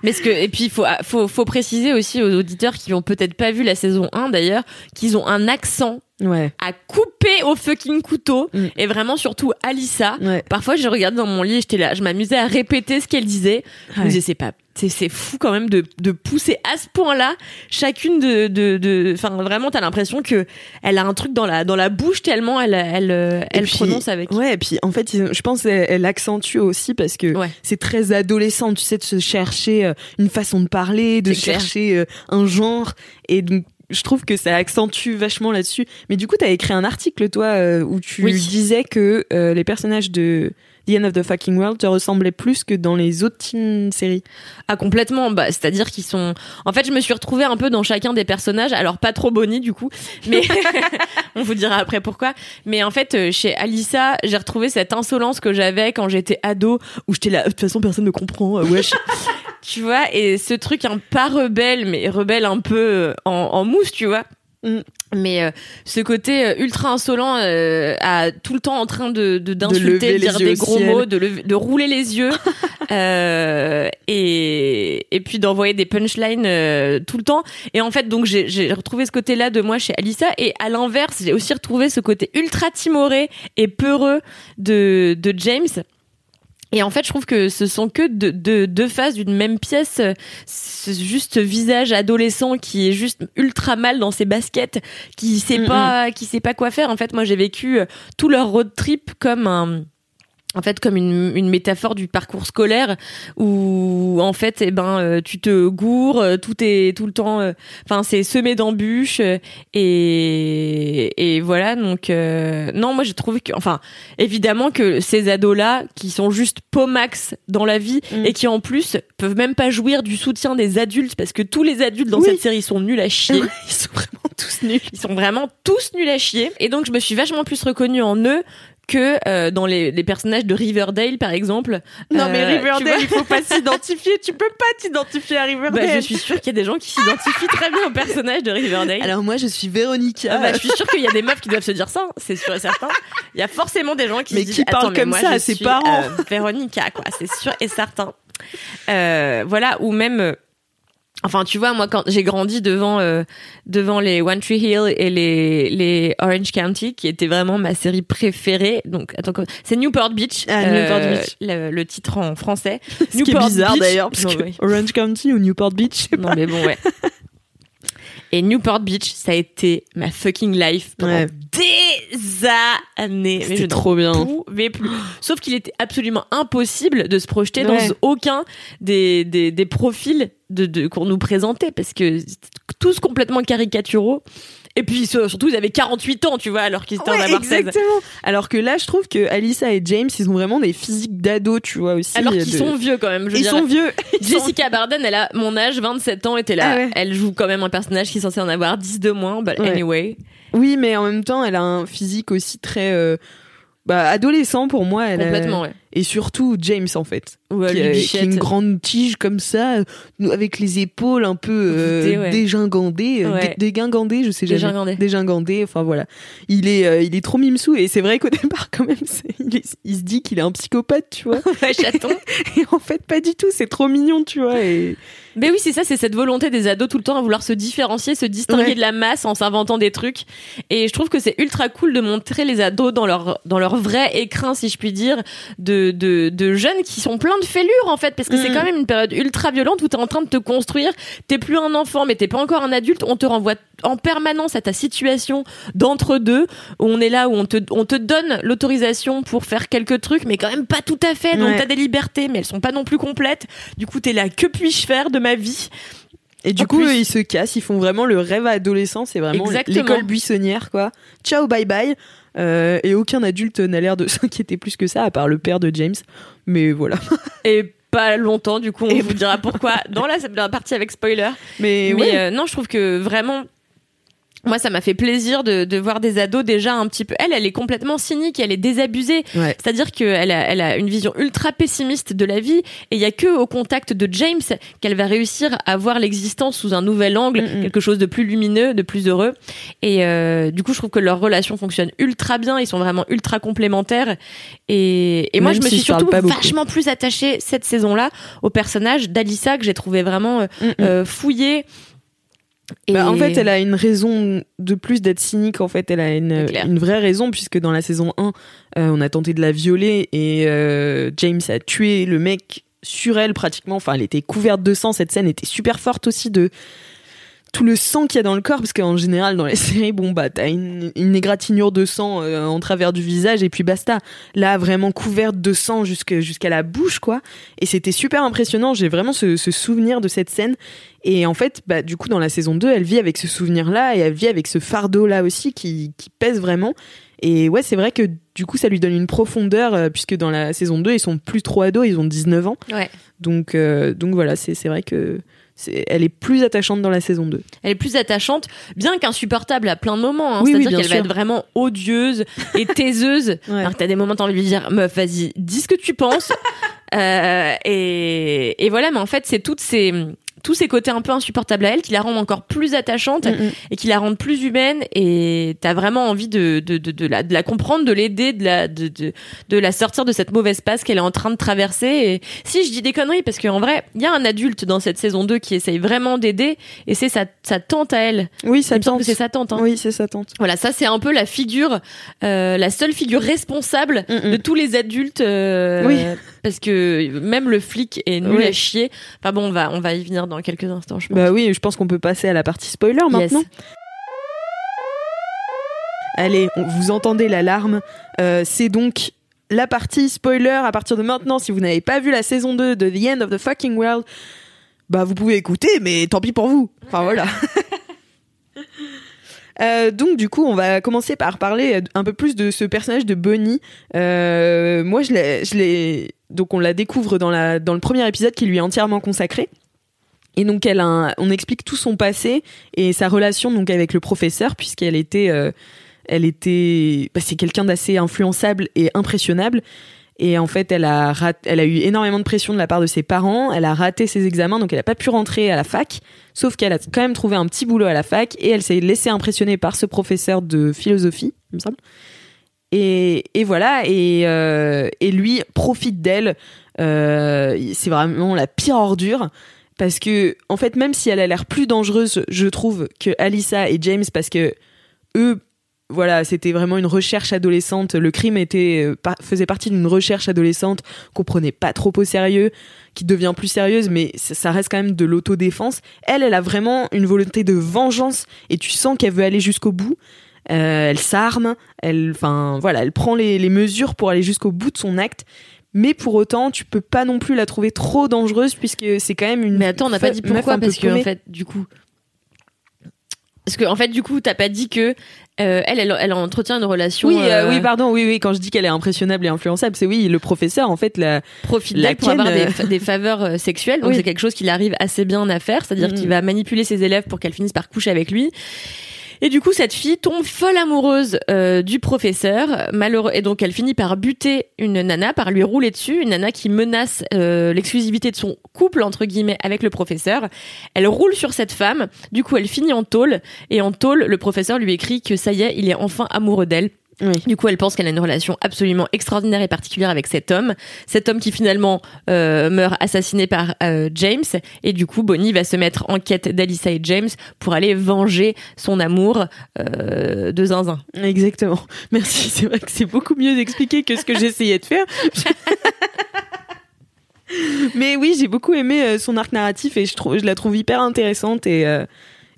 Mais ce que et puis il faut faut faut préciser aussi aux auditeurs qui ont peut-être pas vu la saison 1 d'ailleurs qu'ils ont un accent Ouais. à couper au fucking couteau Mm. et vraiment surtout Alissa. Ouais. Parfois, je regardais dans mon lit, j'étais là, je m'amusais à répéter ce qu'elle disait. Je me disais, c'est pas, c'est, fou quand même de, de pousser à ce point-là chacune de, de, de, enfin, vraiment, t'as l'impression que elle a un truc dans la, dans la bouche tellement elle, elle, euh, elle puis- prononce avec. Ouais, et puis en fait, je pense qu'elle elle accentue aussi parce que Ouais. c'est très adolescent, tu sais, de se chercher euh, une façon de parler, de clair. chercher euh, un genre. Et donc, je trouve que ça accentue vachement là-dessus. Mais du coup, t'as écrit un article, toi, où tu Oui. disais que euh, les personnages de The End of the Fucking World te ressemblaient plus que dans les autres teen séries. Ah complètement, bah c'est-à-dire qu'ils sont. En fait, je me suis retrouvée un peu dans chacun des personnages. Alors pas trop Bonnie du coup, mais on vous dira après pourquoi. Mais en fait, euh, chez Alissa, j'ai retrouvé cette insolence que j'avais quand j'étais ado, où j'étais là. De toute façon, personne ne comprend. euh, wesh. tu vois, et ce truc un pas rebelle, mais rebelle un peu euh, en, en mousse, tu vois. Mm. Mais euh, ce côté euh, ultra insolent, euh, à tout le temps en train de de- d'insulter, de, dire des gros ciel. mots, de, lever- de rouler les yeux, euh, et et puis d'envoyer des punchlines euh, tout le temps. Et en fait, donc j'ai j'ai retrouvé ce côté-là de moi chez Alissa, et à l'inverse, j'ai aussi retrouvé ce côté ultra timoré et peureux de de James. Et en fait, je trouve que ce sont que deux, deux, deux faces d'une même pièce. C'est juste ce visage adolescent qui est juste ultra mal dans ses baskets, qui sait Mm, pas, qui sait pas quoi faire. En fait, moi, j'ai vécu tout leur road trip comme un, en fait, comme une, une métaphore du parcours scolaire où, en fait, eh ben, euh, tu te gourres, euh, tout est tout le temps, euh, enfin, c'est semé d'embûches et, et voilà. Donc, euh, non, moi, j'ai trouvé que, enfin, évidemment que ces ados-là, qui sont juste max dans la vie Mm. et qui en plus peuvent même pas jouir du soutien des adultes parce que tous les adultes dans Oui. cette série sont nuls à chier. Ils sont vraiment tous nuls. Ils sont vraiment tous nuls à chier. Et donc, je me suis vachement plus reconnue en eux que euh, dans les, les personnages de Riverdale, par exemple. Non, mais Euh, Riverdale, vois il faut pas s'identifier. Tu peux pas t'identifier à Riverdale. Bah, je suis sûre qu'il y a des gens qui s'identifient très bien au personnage de Riverdale. Alors moi, je suis Véronica. Ah bah, je suis sûre qu'il y a des meufs qui doivent se dire ça, hein, c'est sûr et certain. Il y a forcément des gens qui Mais se disent qui parlent comme moi, ça à ses parents. euh, Véronica, quoi, c'est sûr et certain. Euh, voilà, ou même. Euh, Enfin, tu vois, moi, quand j'ai grandi devant euh, devant les One Tree Hill et les les Orange County, qui étaient vraiment ma série préférée. Donc, attends, c'est Newport Beach, Ah, Newport Beach. le, le titre en français. Ce qui est Newport bizarre d'ailleurs, parce Non, que oui. Orange County ou Newport Beach, Non mais bon ouais. Et Newport Beach, ça a été ma fucking life pendant Ouais. des années. Mais je trop bien. plus. Sauf qu'il était absolument impossible de se projeter Ouais. dans aucun des, des, des profils de, de, qu'on nous présentait parce que c'était tous complètement caricaturaux. Et puis surtout, ils avaient 48 ans, tu vois, alors qu'ils étaient en avoir 16. exactement. Alors que là, je trouve que Alissa et James, ils ont vraiment des physiques d'ados, tu vois aussi. Alors qu'ils de- sont vieux quand même. Je Ils sont vieux. Jessica Barden, elle a mon âge, 27 ans, était là. Ah ouais. Elle joue quand même un personnage qui est censé en avoir 10 de moins, but Ouais. anyway. Oui, mais en même temps, elle a un physique aussi très euh, bah, adolescent pour moi. Elle a- Complètement, ouais. Et surtout James en fait, Ouais, qui, a, Bibichette. qui a une grande tige comme ça, euh, avec les épaules un peu euh, ouais. dégingandées, euh, Ouais. dégingandées, je sais jamais. Dégingandées. Dégingandées, enfin voilà. Il est, euh, il est trop mimsou et c'est vrai qu'au départ quand même, il, est- il se dit qu'il est un psychopathe, tu vois. Chaton. et en fait, pas du tout. C'est trop mignon, tu vois. Et Mais oui, c'est ça, c'est cette volonté des ados tout le temps à vouloir se différencier, se distinguer de la masse en s'inventant des trucs. Et je trouve que c'est ultra cool de montrer les ados dans leur dans leur vrai écrin, si je puis dire, de de, de jeunes qui sont pleins de fêlures en fait, parce que c'est Mm. quand même une période ultra violente où t'es en train de te construire. T'es plus un enfant, mais t'es pas encore un adulte. On te renvoie en permanence à ta situation d'entre deux, où on est là où on te on te donne l'autorisation pour faire quelques trucs, mais quand même pas tout à fait. Donc Ouais. t'as des libertés, mais elles sont pas non plus complètes. Du coup, t'es là, que puis-je faire de ma vie? Et du En coup, plus- eux, ils se cassent, ils font vraiment le rêve adolescent, c'est vraiment l'école buissonnière, quoi. Ciao, bye bye. Euh, et aucun adulte n'a l'air de s'inquiéter plus que ça, à part le père de James. Mais voilà. Et pas longtemps, du coup, on Et vous dira pourquoi dans la, partie avec spoiler. Mais, Mais ouais. euh, non, je trouve que vraiment. Moi, ça m'a fait plaisir de, de voir des ados déjà un petit peu. Elle, elle est complètement cynique, elle est désabusée. Ouais. C'est-à-dire qu'elle a, elle a une vision ultra pessimiste de la vie. Et il y a que au contact de James qu'elle va réussir à voir l'existence sous un nouvel angle, Mm, mm. quelque chose de plus lumineux, de plus heureux. Et euh, du coup, je trouve que leur relation fonctionne ultra bien. Ils sont vraiment ultra complémentaires. Et, et moi, Même je me suis surtout vachement plus attachée cette saison-là au personnage d'Alissa que j'ai trouvé vraiment euh, Mm, mm. euh, fouillé. Et Bah, en fait, elle a une raison de plus d'être cynique. En fait, elle a une vraie raison, puisque dans la saison 1, euh, on a tenté de la violer et euh, James a tué le mec sur elle pratiquement. Enfin, elle était couverte de sang. Cette scène était super forte aussi de tout le sang qu'il y a dans le corps, parce qu'en général, dans les séries, bon, bah, t'as une, une égratignure de sang euh, en travers du visage et puis basta. Là, vraiment couverte de sang jusqu'à la bouche, quoi. Et c'était super impressionnant. J'ai vraiment ce, ce souvenir de cette scène. Et en fait, bah, du coup, dans la saison 2, elle vit avec ce souvenir-là et elle vit avec ce fardeau-là aussi qui, qui pèse vraiment. Et ouais, c'est vrai que du coup, ça lui donne une profondeur, euh, puisque dans la saison 2, ils sont plus trop ados, ils ont 19 ans. Ouais. Donc, euh, donc voilà, c'est vrai que elle est plus attachante dans la saison 2. Elle est plus attachante, bien qu'insupportable à plein de moments. hein. Oui, C'est-à-dire qu'elle va être vraiment odieuse et taiseuse. Ouais. Alors que t'as des moments t'as envie de lui dire, meuf, vas-y, dis ce que tu penses. Euh, et, et voilà, mais en fait, c'est toutes ces tous ces côtés un peu insupportables à elle qui la rendent encore plus attachante et qui la rendent plus humaine et t'as vraiment envie de, de, de, de, la, de la comprendre, de l'aider, de la, de, de, de la sortir de cette mauvaise passe qu'elle est en train de traverser. Et si je dis des conneries, parce qu'en vrai, il y a un adulte dans cette saison 2 qui essaye vraiment d'aider et c'est sa, sa tante à elle. Oui, sa tante. c'est sa tante. hein. Oui, c'est sa tante. Voilà, ça c'est un peu la figure, euh, la seule figure responsable Mm, mm. de tous les adultes. euh, Oui. Parce que même le flic est nul Oui. à chier. Enfin bon, on va, on va y venir dans quelques instants, je pense. Bah oui, je pense qu'on peut passer à la partie spoiler Yes. maintenant. Allez, on- vous entendez l'alarme. Euh, c'est donc la partie spoiler à partir de maintenant. Si vous n'avez pas vu la saison 2 de The End of the Fucking World, bah vous pouvez écouter, mais tant pis pour vous. Enfin voilà. Euh, donc du coup, on va commencer par parler un peu plus de ce personnage de Bonnie. Euh, moi, je l'ai, je l'ai, donc on la découvre dans la dans le premier épisode qui lui est entièrement consacré. Et donc elle on explique tout son passé et sa relation donc avec le professeur puisqu'elle était euh, elle était bah, c'est quelqu'un d'assez influençable et impressionnable et en fait elle a elle a eu énormément de pression de la part de ses parents, elle a raté ses examens donc elle a pas pu rentrer à la fac sauf qu'elle a quand même trouvé un petit boulot à la fac et elle s'est laissée impressionner par ce professeur de philosophie, il me semble. Et, et voilà, et, euh, et lui profite d'elle. Euh, c'est vraiment la pire ordure. Parce que, en fait, même si elle a l'air plus dangereuse, je trouve, que Alissa et James, parce que eux, voilà, c'était vraiment une recherche adolescente. Le crime était, euh, faisait partie d'une recherche adolescente qu'on prenait pas trop au sérieux, qui devient plus sérieuse, mais ça, reste quand même de l'autodéfense. Elle, elle a vraiment une volonté de vengeance et tu sens qu'elle veut aller jusqu'au bout. Euh, elle s'arme, elle, enfin voilà, elle prend les mesures pour aller jusqu'au bout de son acte. Mais pour autant, tu peux pas non plus la trouver trop dangereuse puisque c'est quand même une. Mais attends, on n'a pas dit pourquoi parce que en fait, du coup, parce que en fait, du coup, t'as pas dit que euh, elle, elle, elle entretient une relation. Oui, euh, euh, oui, pardon, oui, oui. Quand je dis qu'elle est impressionnable et influençable, c'est oui, le professeur, en fait, la, profite La pour avoir des, fa- des faveurs sexuelles. Donc Oui. c'est quelque chose qu'il arrive assez bien à faire, c'est-à-dire Mhm. qu'il va manipuler ses élèves pour qu'elles finissent par coucher avec lui. Et du coup, cette fille tombe folle amoureuse euh, du professeur, malheureux, et donc elle finit par buter une nana, par lui rouler dessus, une nana qui menace euh, l'exclusivité de son couple entre guillemets avec le professeur. Elle roule sur cette femme, du coup elle finit en tôle, et en tôle, le professeur lui écrit que ça y est, il est enfin amoureux d'elle. Oui. Du coup, elle pense qu'elle a une relation absolument extraordinaire et particulière avec cet homme. Cet homme qui finalement euh, meurt assassiné par euh, James. Et du coup, Bonnie va se mettre en quête d'Alyssa et James pour aller venger son amour euh, de zinzin. Exactement. Merci. C'est vrai que c'est beaucoup mieux expliqué que ce que j'essayais de faire. Mais oui, j'ai beaucoup aimé son arc narratif et je, trouve, je la trouve hyper intéressante et,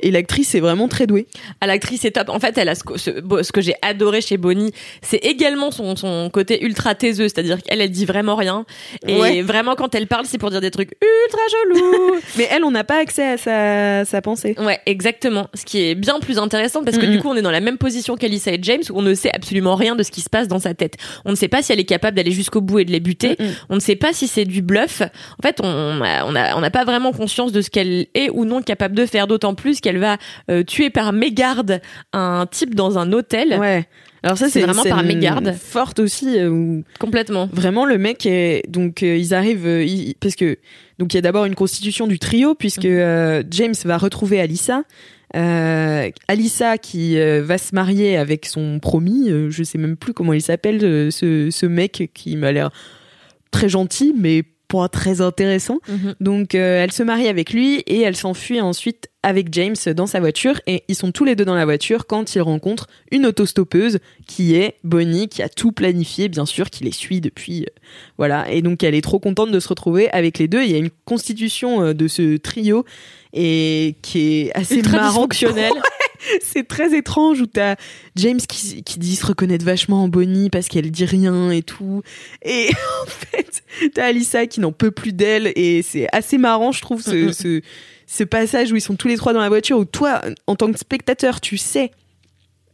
et l'actrice est vraiment très douée. À l'actrice est top. En fait, elle a ce, que- ce, bo- ce que j'ai adoré chez Bonnie, c'est également son, son côté ultra taiseux, c'est-à-dire qu'elle, elle dit vraiment rien. Et Ouais. vraiment, quand elle parle, c'est pour dire des trucs ultra chelous. Mais elle, on n'a pas accès à sa, sa pensée. Ouais, exactement. Ce qui est bien plus intéressant parce que du coup, on est dans la même position qu'Alyssa et James où on ne sait absolument rien de ce qui se passe dans sa tête. On ne sait pas si elle est capable d'aller jusqu'au bout et de les buter. On ne sait pas si c'est du bluff. En fait, on a- on n'a on n'a pas vraiment conscience de ce qu'elle est ou non capable de faire, d'autant plus qu'elle va euh, tuer par mégarde un type dans un hôtel. Ouais. Alors ça, C'est vraiment par mégarde. Forte aussi. euh, Complètement. Vraiment, le mec est donc euh, ils arrivent euh, ils- parce que donc il y a d'abord une constitution du trio puisque Mhm. James va retrouver Alyssa. Euh, Alyssa qui va se marier avec son promis, je sais même plus comment il s'appelle ce, ce mec qui m'a l'air très gentil mais très intéressant. Mhm. Donc euh, elle se marie avec lui et elle s'enfuit ensuite avec James dans sa voiture et ils sont tous les deux dans la voiture quand ils rencontrent une autostoppeuse qui est Bonnie qui a tout planifié bien sûr qui les suit depuis euh, voilà et donc elle est trop contente de se retrouver avec les deux il y a une constitution euh, de ce trio et qui est assez marrant. c'est très étrange où t'as James qui, qui dit se reconnaître vachement en Bonnie parce qu'elle dit rien et tout. Et en fait, t'as Alyssa qui n'en peut plus d'elle et c'est assez marrant, je trouve, ce, ce, ce passage où ils sont tous les trois dans la voiture où toi, en tant que spectateur, tu sais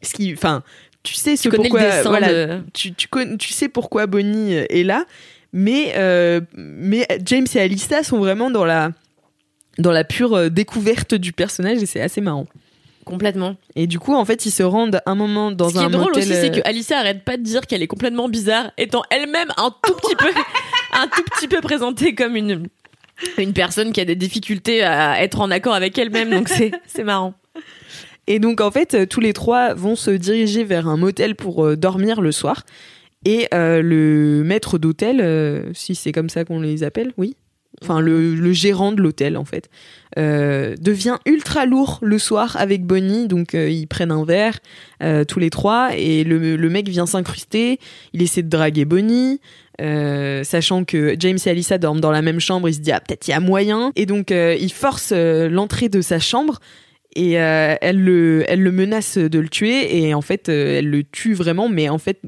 ce qui, enfin, tu sais ce Tu connais pourquoi, voilà, de... tu, tu, sais pourquoi Bonnie est là, mais, euh, mais James et Alyssa sont vraiment dans la, dans la pure euh, découverte du personnage et c'est assez marrant. Complètement. Et du coup, en fait, ils se rendent un moment dans Ce qui un est drôle motel, aussi, c'est euh, que Alicia arrête pas de dire qu'elle est complètement bizarre, étant elle-même un tout petit peu, un tout petit peu présentée comme une une personne qui a des difficultés à être en accord avec elle-même, donc c'est c'est marrant. Et donc en fait, tous les trois vont se diriger vers un motel pour euh, dormir le soir. Et euh, le maître d'hôtel, euh, si c'est comme ça qu'on les appelle, oui. Enfin, le, le gérant de l'hôtel, en fait, euh, devient ultra lourd le soir avec Bonnie. Donc, euh, ils prennent un verre, euh, tous les trois, et le, le mec vient s'incruster. Il essaie de draguer Bonnie. sachant que James et Alyssa dorment dans la même chambre, il se dit ah peut-être il y a moyen et donc il force l'entrée de sa chambre et elle le elle le menace de le tuer et en fait elle le tue vraiment mais en fait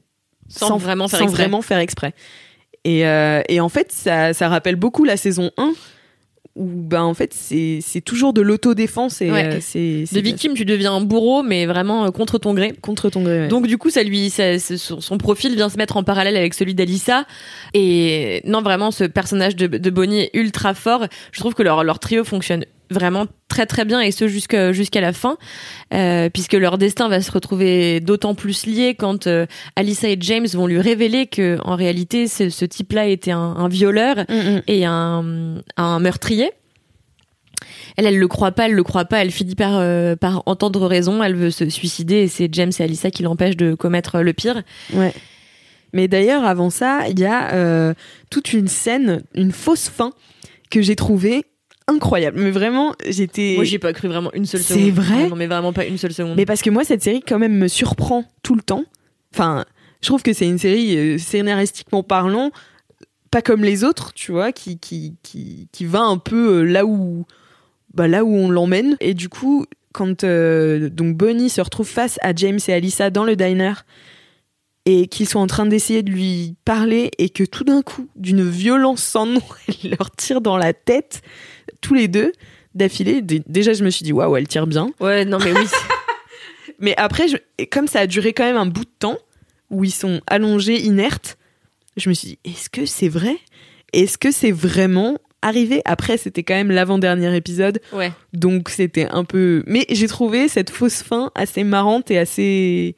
Sans vraiment faire sans exprès. vraiment faire exprès. Et, euh, et en fait, ça, ça rappelle beaucoup la saison 1, où ben, en fait, c'est toujours de l'autodéfense et Ouais. euh, c'est De victime, tu deviens un bourreau, mais vraiment euh, contre ton gré. contre ton gré. ouais. Donc du coup, ça lui, ça- son, son profil vient se mettre en parallèle avec celui d'Alissa. Et non, vraiment, ce personnage de, de Bonnie est ultra fort. Je trouve que leur, leur trio fonctionne vraiment très très bien et ce jusqu'à la fin, euh, puisque leur destin va se retrouver d'autant plus lié quand euh, Alyssa et James vont lui révéler que en réalité, ce, ce type-là était un, un violeur Mm, mm. et un, un meurtrier. Elle, elle le croit pas, elle le croit pas, elle finit par, euh, par entendre raison, elle veut se suicider et c'est James et Alyssa qui l'empêchent de commettre le pire. Ouais. Mais d'ailleurs, avant ça, il y a euh, toute une scène, une fausse fin que j'ai trouvée incroyable. Mais vraiment, j'étais. Moi, j'ai pas cru vraiment une seule C'est seconde. vrai Ah Non, mais vraiment pas une seule seconde. Mais parce que moi, cette série, quand même, me surprend tout le temps. Enfin, je trouve que c'est une série, euh, scénaristiquement parlant, pas comme les autres, tu vois, qui, qui, qui, qui va un peu euh, là où, bah, là où on l'emmène. Et du coup, quand euh, donc Bonnie se retrouve face à James et Alyssa dans le diner, et qu'ils sont en train d'essayer de lui parler, et que tout d'un coup, d'une violence sans nom, elle leur tire dans la tête, tous les deux, d'affilée. Dé- Déjà, je me suis dit, waouh, elle tire bien. Ouais, non, mais oui. Mais après, je- comme ça a duré quand même un bout de temps, où ils sont allongés, inertes, je me suis dit, est-ce que c'est vrai? Est-ce que c'est vraiment arrivé? Après, c'était quand même l'avant-dernier épisode, ouais. donc c'était un peu... Mais j'ai trouvé cette fausse fin assez marrante et assez...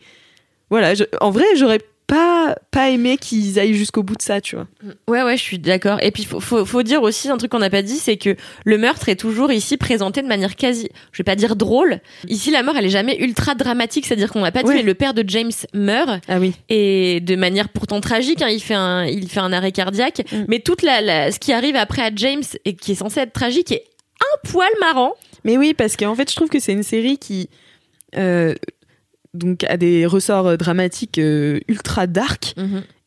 Voilà, je- en vrai, j'aurais pas, pas aimé qu'ils aillent jusqu'au bout de ça, tu vois. Ouais, ouais, je suis d'accord. Et puis, faut, faut, faut dire aussi un truc qu'on n'a pas dit, c'est que le meurtre est toujours ici présenté de manière quasi, je vais pas dire drôle. Ici, la mort, elle est jamais ultra dramatique, c'est-à-dire qu'on l'a pas dit, Ouais. mais le père de James meurt Ah oui. et de manière pourtant tragique. hein, il fait un, il fait un arrêt cardiaque, Mm. mais toute la, la, ce qui arrive après à James et qui est censé être tragique est un poil marrant. Mais oui, parce qu'en fait, je trouve que c'est une série qui euh, donc a des ressorts euh, dramatiques euh, ultra dark,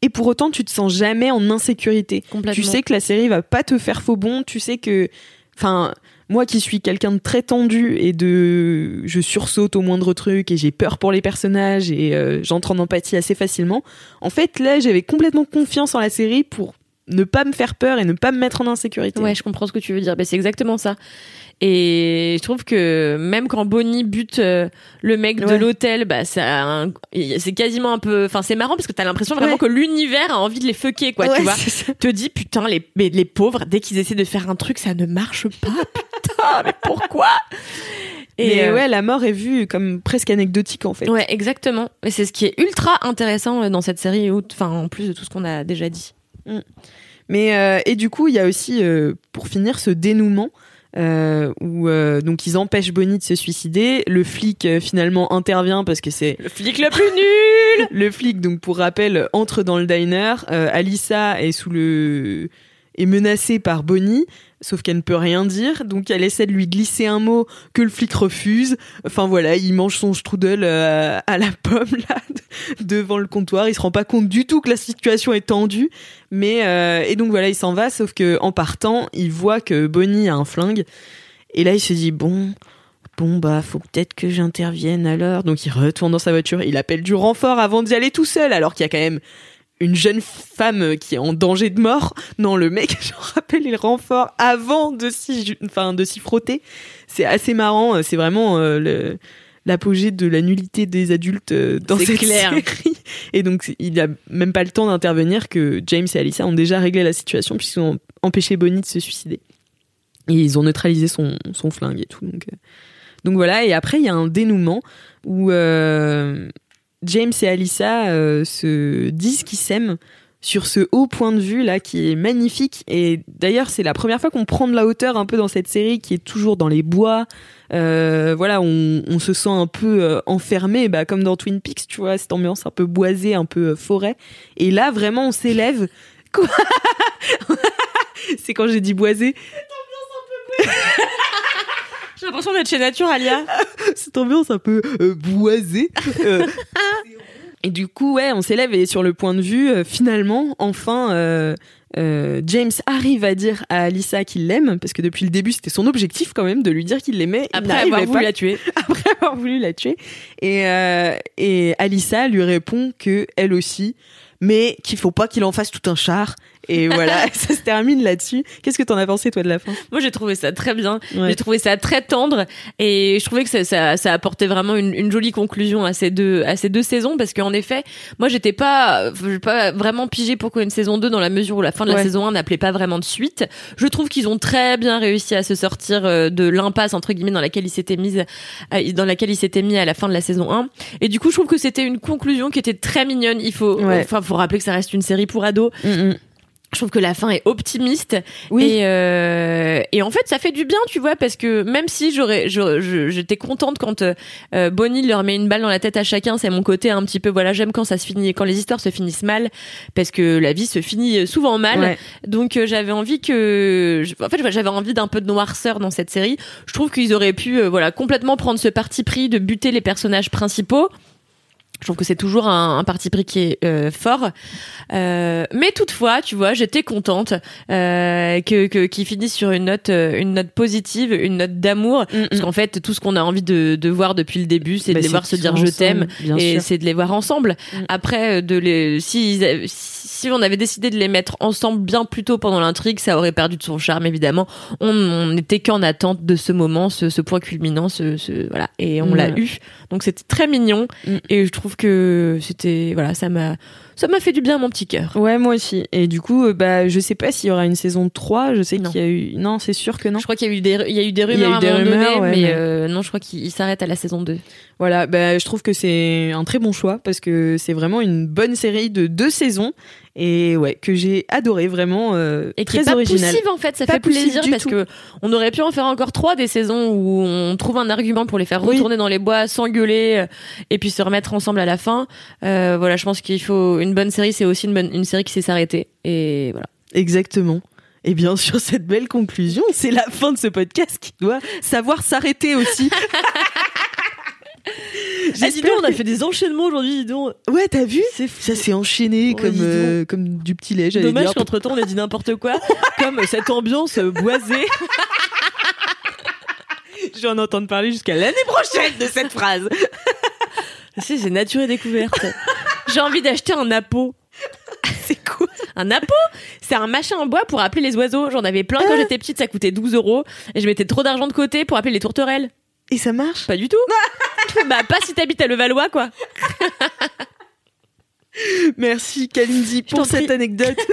et pour autant, tu te sens jamais en insécurité. Tu sais que la série va pas te faire faux bon. Tu sais que, enfin, moi qui suis quelqu'un de très tendu et de, je sursaute au moindre truc et j'ai peur pour les personnages et euh, j'entre en empathie assez facilement. En fait, là, j'avais complètement confiance en la série pour ne pas me faire peur et ne pas me mettre en insécurité. Ouais, je comprends ce que tu veux dire. Ben, c'est exactement ça. Et je trouve que même quand Bonnie bute euh, le mec de l'hôtel, bah ça, c'est quasiment un peu, enfin c'est marrant parce que t'as l'impression vraiment Ouais. que l'univers a envie de les fucker, quoi. Ouais, tu vois. Te dis putain les, mais les pauvres dès qu'ils essaient de faire un truc ça ne marche pas. putain, mais pourquoi? Et Mais euh, ouais, la mort est vue comme presque anecdotique en fait. Ouais, exactement. Et c'est ce qui est ultra intéressant euh, dans cette série, enfin en plus de tout ce qu'on a déjà dit. Mais euh, et du coup, il y a aussi pour finir ce dénouement euh, où euh, donc ils empêchent Bonnie de se suicider. Le flic euh, finalement intervient parce que c'est Le flic le plus nul. le flic. Donc pour rappel, entre dans le diner. Euh, Alyssa est sous le est menacée par Bonnie. Sauf qu'elle ne peut rien dire, donc elle essaie de lui glisser un mot que le flic refuse. Enfin voilà, il mange son strudel euh, à la pomme là devant le comptoir. Il se rend pas compte du tout que la situation est tendue, mais euh, et donc voilà, il s'en va. Sauf que en partant, il voit que Bonnie a un flingue, et là il se dit bon, bon bah faut peut-être que j'intervienne alors. Donc il retourne dans sa voiture, il appelle du renfort avant d'y aller tout seul, alors qu'il y a quand même une jeune femme qui est en danger de mort. Non, le mec, je rappelle, il renfort avant de s'y, enfin, de s'y frotter. C'est assez marrant. C'est vraiment euh, le, l'apogée de la nullité des adultes euh, dans C'est cette clair. série. Et donc, il a même pas le temps d'intervenir que James et Alyssa ont déjà réglé la situation puisqu'ils ont empêché Bonnie de se suicider. Et ils ont neutralisé son, son flingue et tout. Donc, euh, donc voilà. Et après, il y a un dénouement où euh, James et Alyssa euh, se disent qu'ils s'aiment sur ce haut point de vue là qui est magnifique. Et d'ailleurs, c'est la première fois qu'on prend de la hauteur un peu dans cette série qui est toujours dans les bois. Euh, voilà, on, on, se sent un peu euh, enfermé, bah, comme dans Twin Peaks, tu vois, cette ambiance un peu boisée, un peu forêt. Et là, vraiment, on s'élève. Quoi? C'est quand j'ai dit boisé. J'ai l'impression d'être chez Nature, Alia. Cette ambiance un peu euh, boisée. Euh. Et du coup, ouais, on s'élève et sur le point de vue, euh, finalement, enfin, euh, euh, James arrive à dire à Alissa qu'il l'aime, parce que depuis le début, c'était son objectif quand même de lui dire qu'il l'aimait. Après avoir voulu pas. la tuer. Après avoir voulu la tuer. Et, et Alissa lui répond que elle aussi, mais qu'il faut pas qu'il en fasse tout un char. Et voilà, ça se termine là-dessus. Qu'est-ce que t'en as pensé toi de la fin Moi, j'ai trouvé ça très bien. Ouais. J'ai trouvé ça très tendre et je trouvais que ça, ça, ça apportait vraiment une, une jolie conclusion à ces deux, à ces deux saisons parce qu'en effet, moi, j'étais pas, pas vraiment pigé pourquoi une saison 2 dans la mesure où la fin de la Ouais. saison 1 n'appelait pas vraiment de suite. Je trouve qu'ils ont très bien réussi à se sortir euh, de l'impasse entre guillemets dans laquelle ils s'étaient mis, dans laquelle ils s'étaient mis à la fin de la saison 1. Et du coup, je trouve que c'était une conclusion qui était très mignonne. Il faut, Ouais. enfin, faut rappeler que ça reste une série pour ados. Je trouve que la fin est optimiste Oui. et, euh, et en fait ça fait du bien tu vois parce que même si j'aurais j'étais contente quand euh, Bonnie leur met une balle dans la tête à chacun c'est mon côté un petit peu voilà j'aime quand ça se finit quand les histoires se finissent mal parce que la vie se finit souvent mal Ouais. donc euh, j'avais envie que en fait j'avais envie d'un peu de noirceur dans cette série je trouve qu'ils auraient pu euh, voilà complètement prendre ce parti pris de buter les personnages principaux je trouve que c'est toujours un, un parti pris qui est euh, fort. Euh, mais toutefois, tu vois, j'étais contente euh, que que- qu'ils finissent sur une note euh, une note positive, une note d'amour, parce qu'en fait, tout ce qu'on a envie de, de voir depuis le début, c'est Bah, de les c'est voir se dire je t'aime et sûr. c'est de les voir ensemble. Mm. Après, euh, de les si a- si on avait décidé de les mettre ensemble bien plus tôt pendant l'intrigue, ça aurait perdu de son charme évidemment. On n'était qu'en attente de ce moment, ce, ce point culminant, ce, ce- voilà, et on l'a eu. Donc c'était très mignon Mm. et je trouve que c'était voilà, ça m'a ça m'a fait du bien à mon petit cœur. Ouais, moi aussi. Et du coup, euh, bah, je sais pas s'il y aura une saison 3. Je sais qu'il y a eu. Non, c'est sûr que non. Je crois qu'il y a eu des il y a eu des Il y a rumeurs eu des rumeurs, donné, ouais, mais, mais- euh, non, je crois qu'il il s'arrête à la saison 2. Voilà, bah, je trouve que c'est un très bon choix parce que c'est vraiment une bonne série de deux saisons et ouais que j'ai adoré vraiment euh, et qui très est pas original. poussive en fait ça Pas fait plaisir parce tout. que on aurait pu en faire encore trois des saisons où on trouve un argument pour les faire Oui. retourner dans les bois s'engueuler euh, et puis se remettre ensemble à la fin Euh, voilà je pense qu'il faut une bonne série c'est aussi une bonne une série qui sait s'arrêter et voilà Exactement. Et bien sur cette belle conclusion, c'est la fin de ce podcast qui doit savoir s'arrêter aussi. J'espère que- fait des enchaînements aujourd'hui dis donc Ouais, t'as vu Ça s'est enchaîné comme euh, comme du petit lait. dommage qu'entre temps on ait dit n'importe quoi comme cette ambiance boisée je vais en entendre parler jusqu'à l'année prochaine de cette phrase. c'est nature et découverte j'ai envie d'acheter un napo C'est quoi Un napo, c'est un machin en bois pour appeler les oiseaux. J'en avais plein quand j'étais petite, ça coûtait 12 euros. Et je mettais trop d'argent de côté pour appeler les tourterelles. Et ça marche Pas du tout. bah, pas si t'habites à Levallois, quoi. Merci Kalindi pour cette prie. anecdote.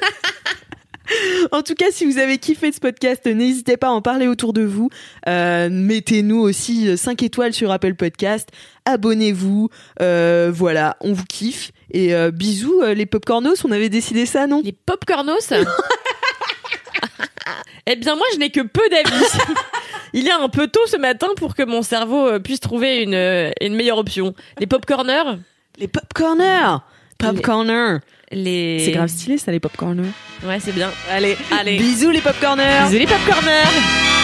En tout cas, si vous avez kiffé ce podcast, n'hésitez pas à en parler autour de vous. Euh, Mettez-nous aussi 5 étoiles sur Apple Podcast. Abonnez-vous. Euh, voilà, on vous kiffe. Et euh, bisous euh, les popcornos, on avait décidé ça, non? Les popcornos? eh bien, moi, je n'ai que peu d'avis. Il est un peu tôt ce matin pour que mon cerveau euh, puisse trouver une, euh, une meilleure option. Les popcorners. Les popcorners Popcorner Les... C'est grave stylé ça, les popcorners. Ouais, c'est bien. Allez, Allez. bisous les popcorners Bisous les popcorners.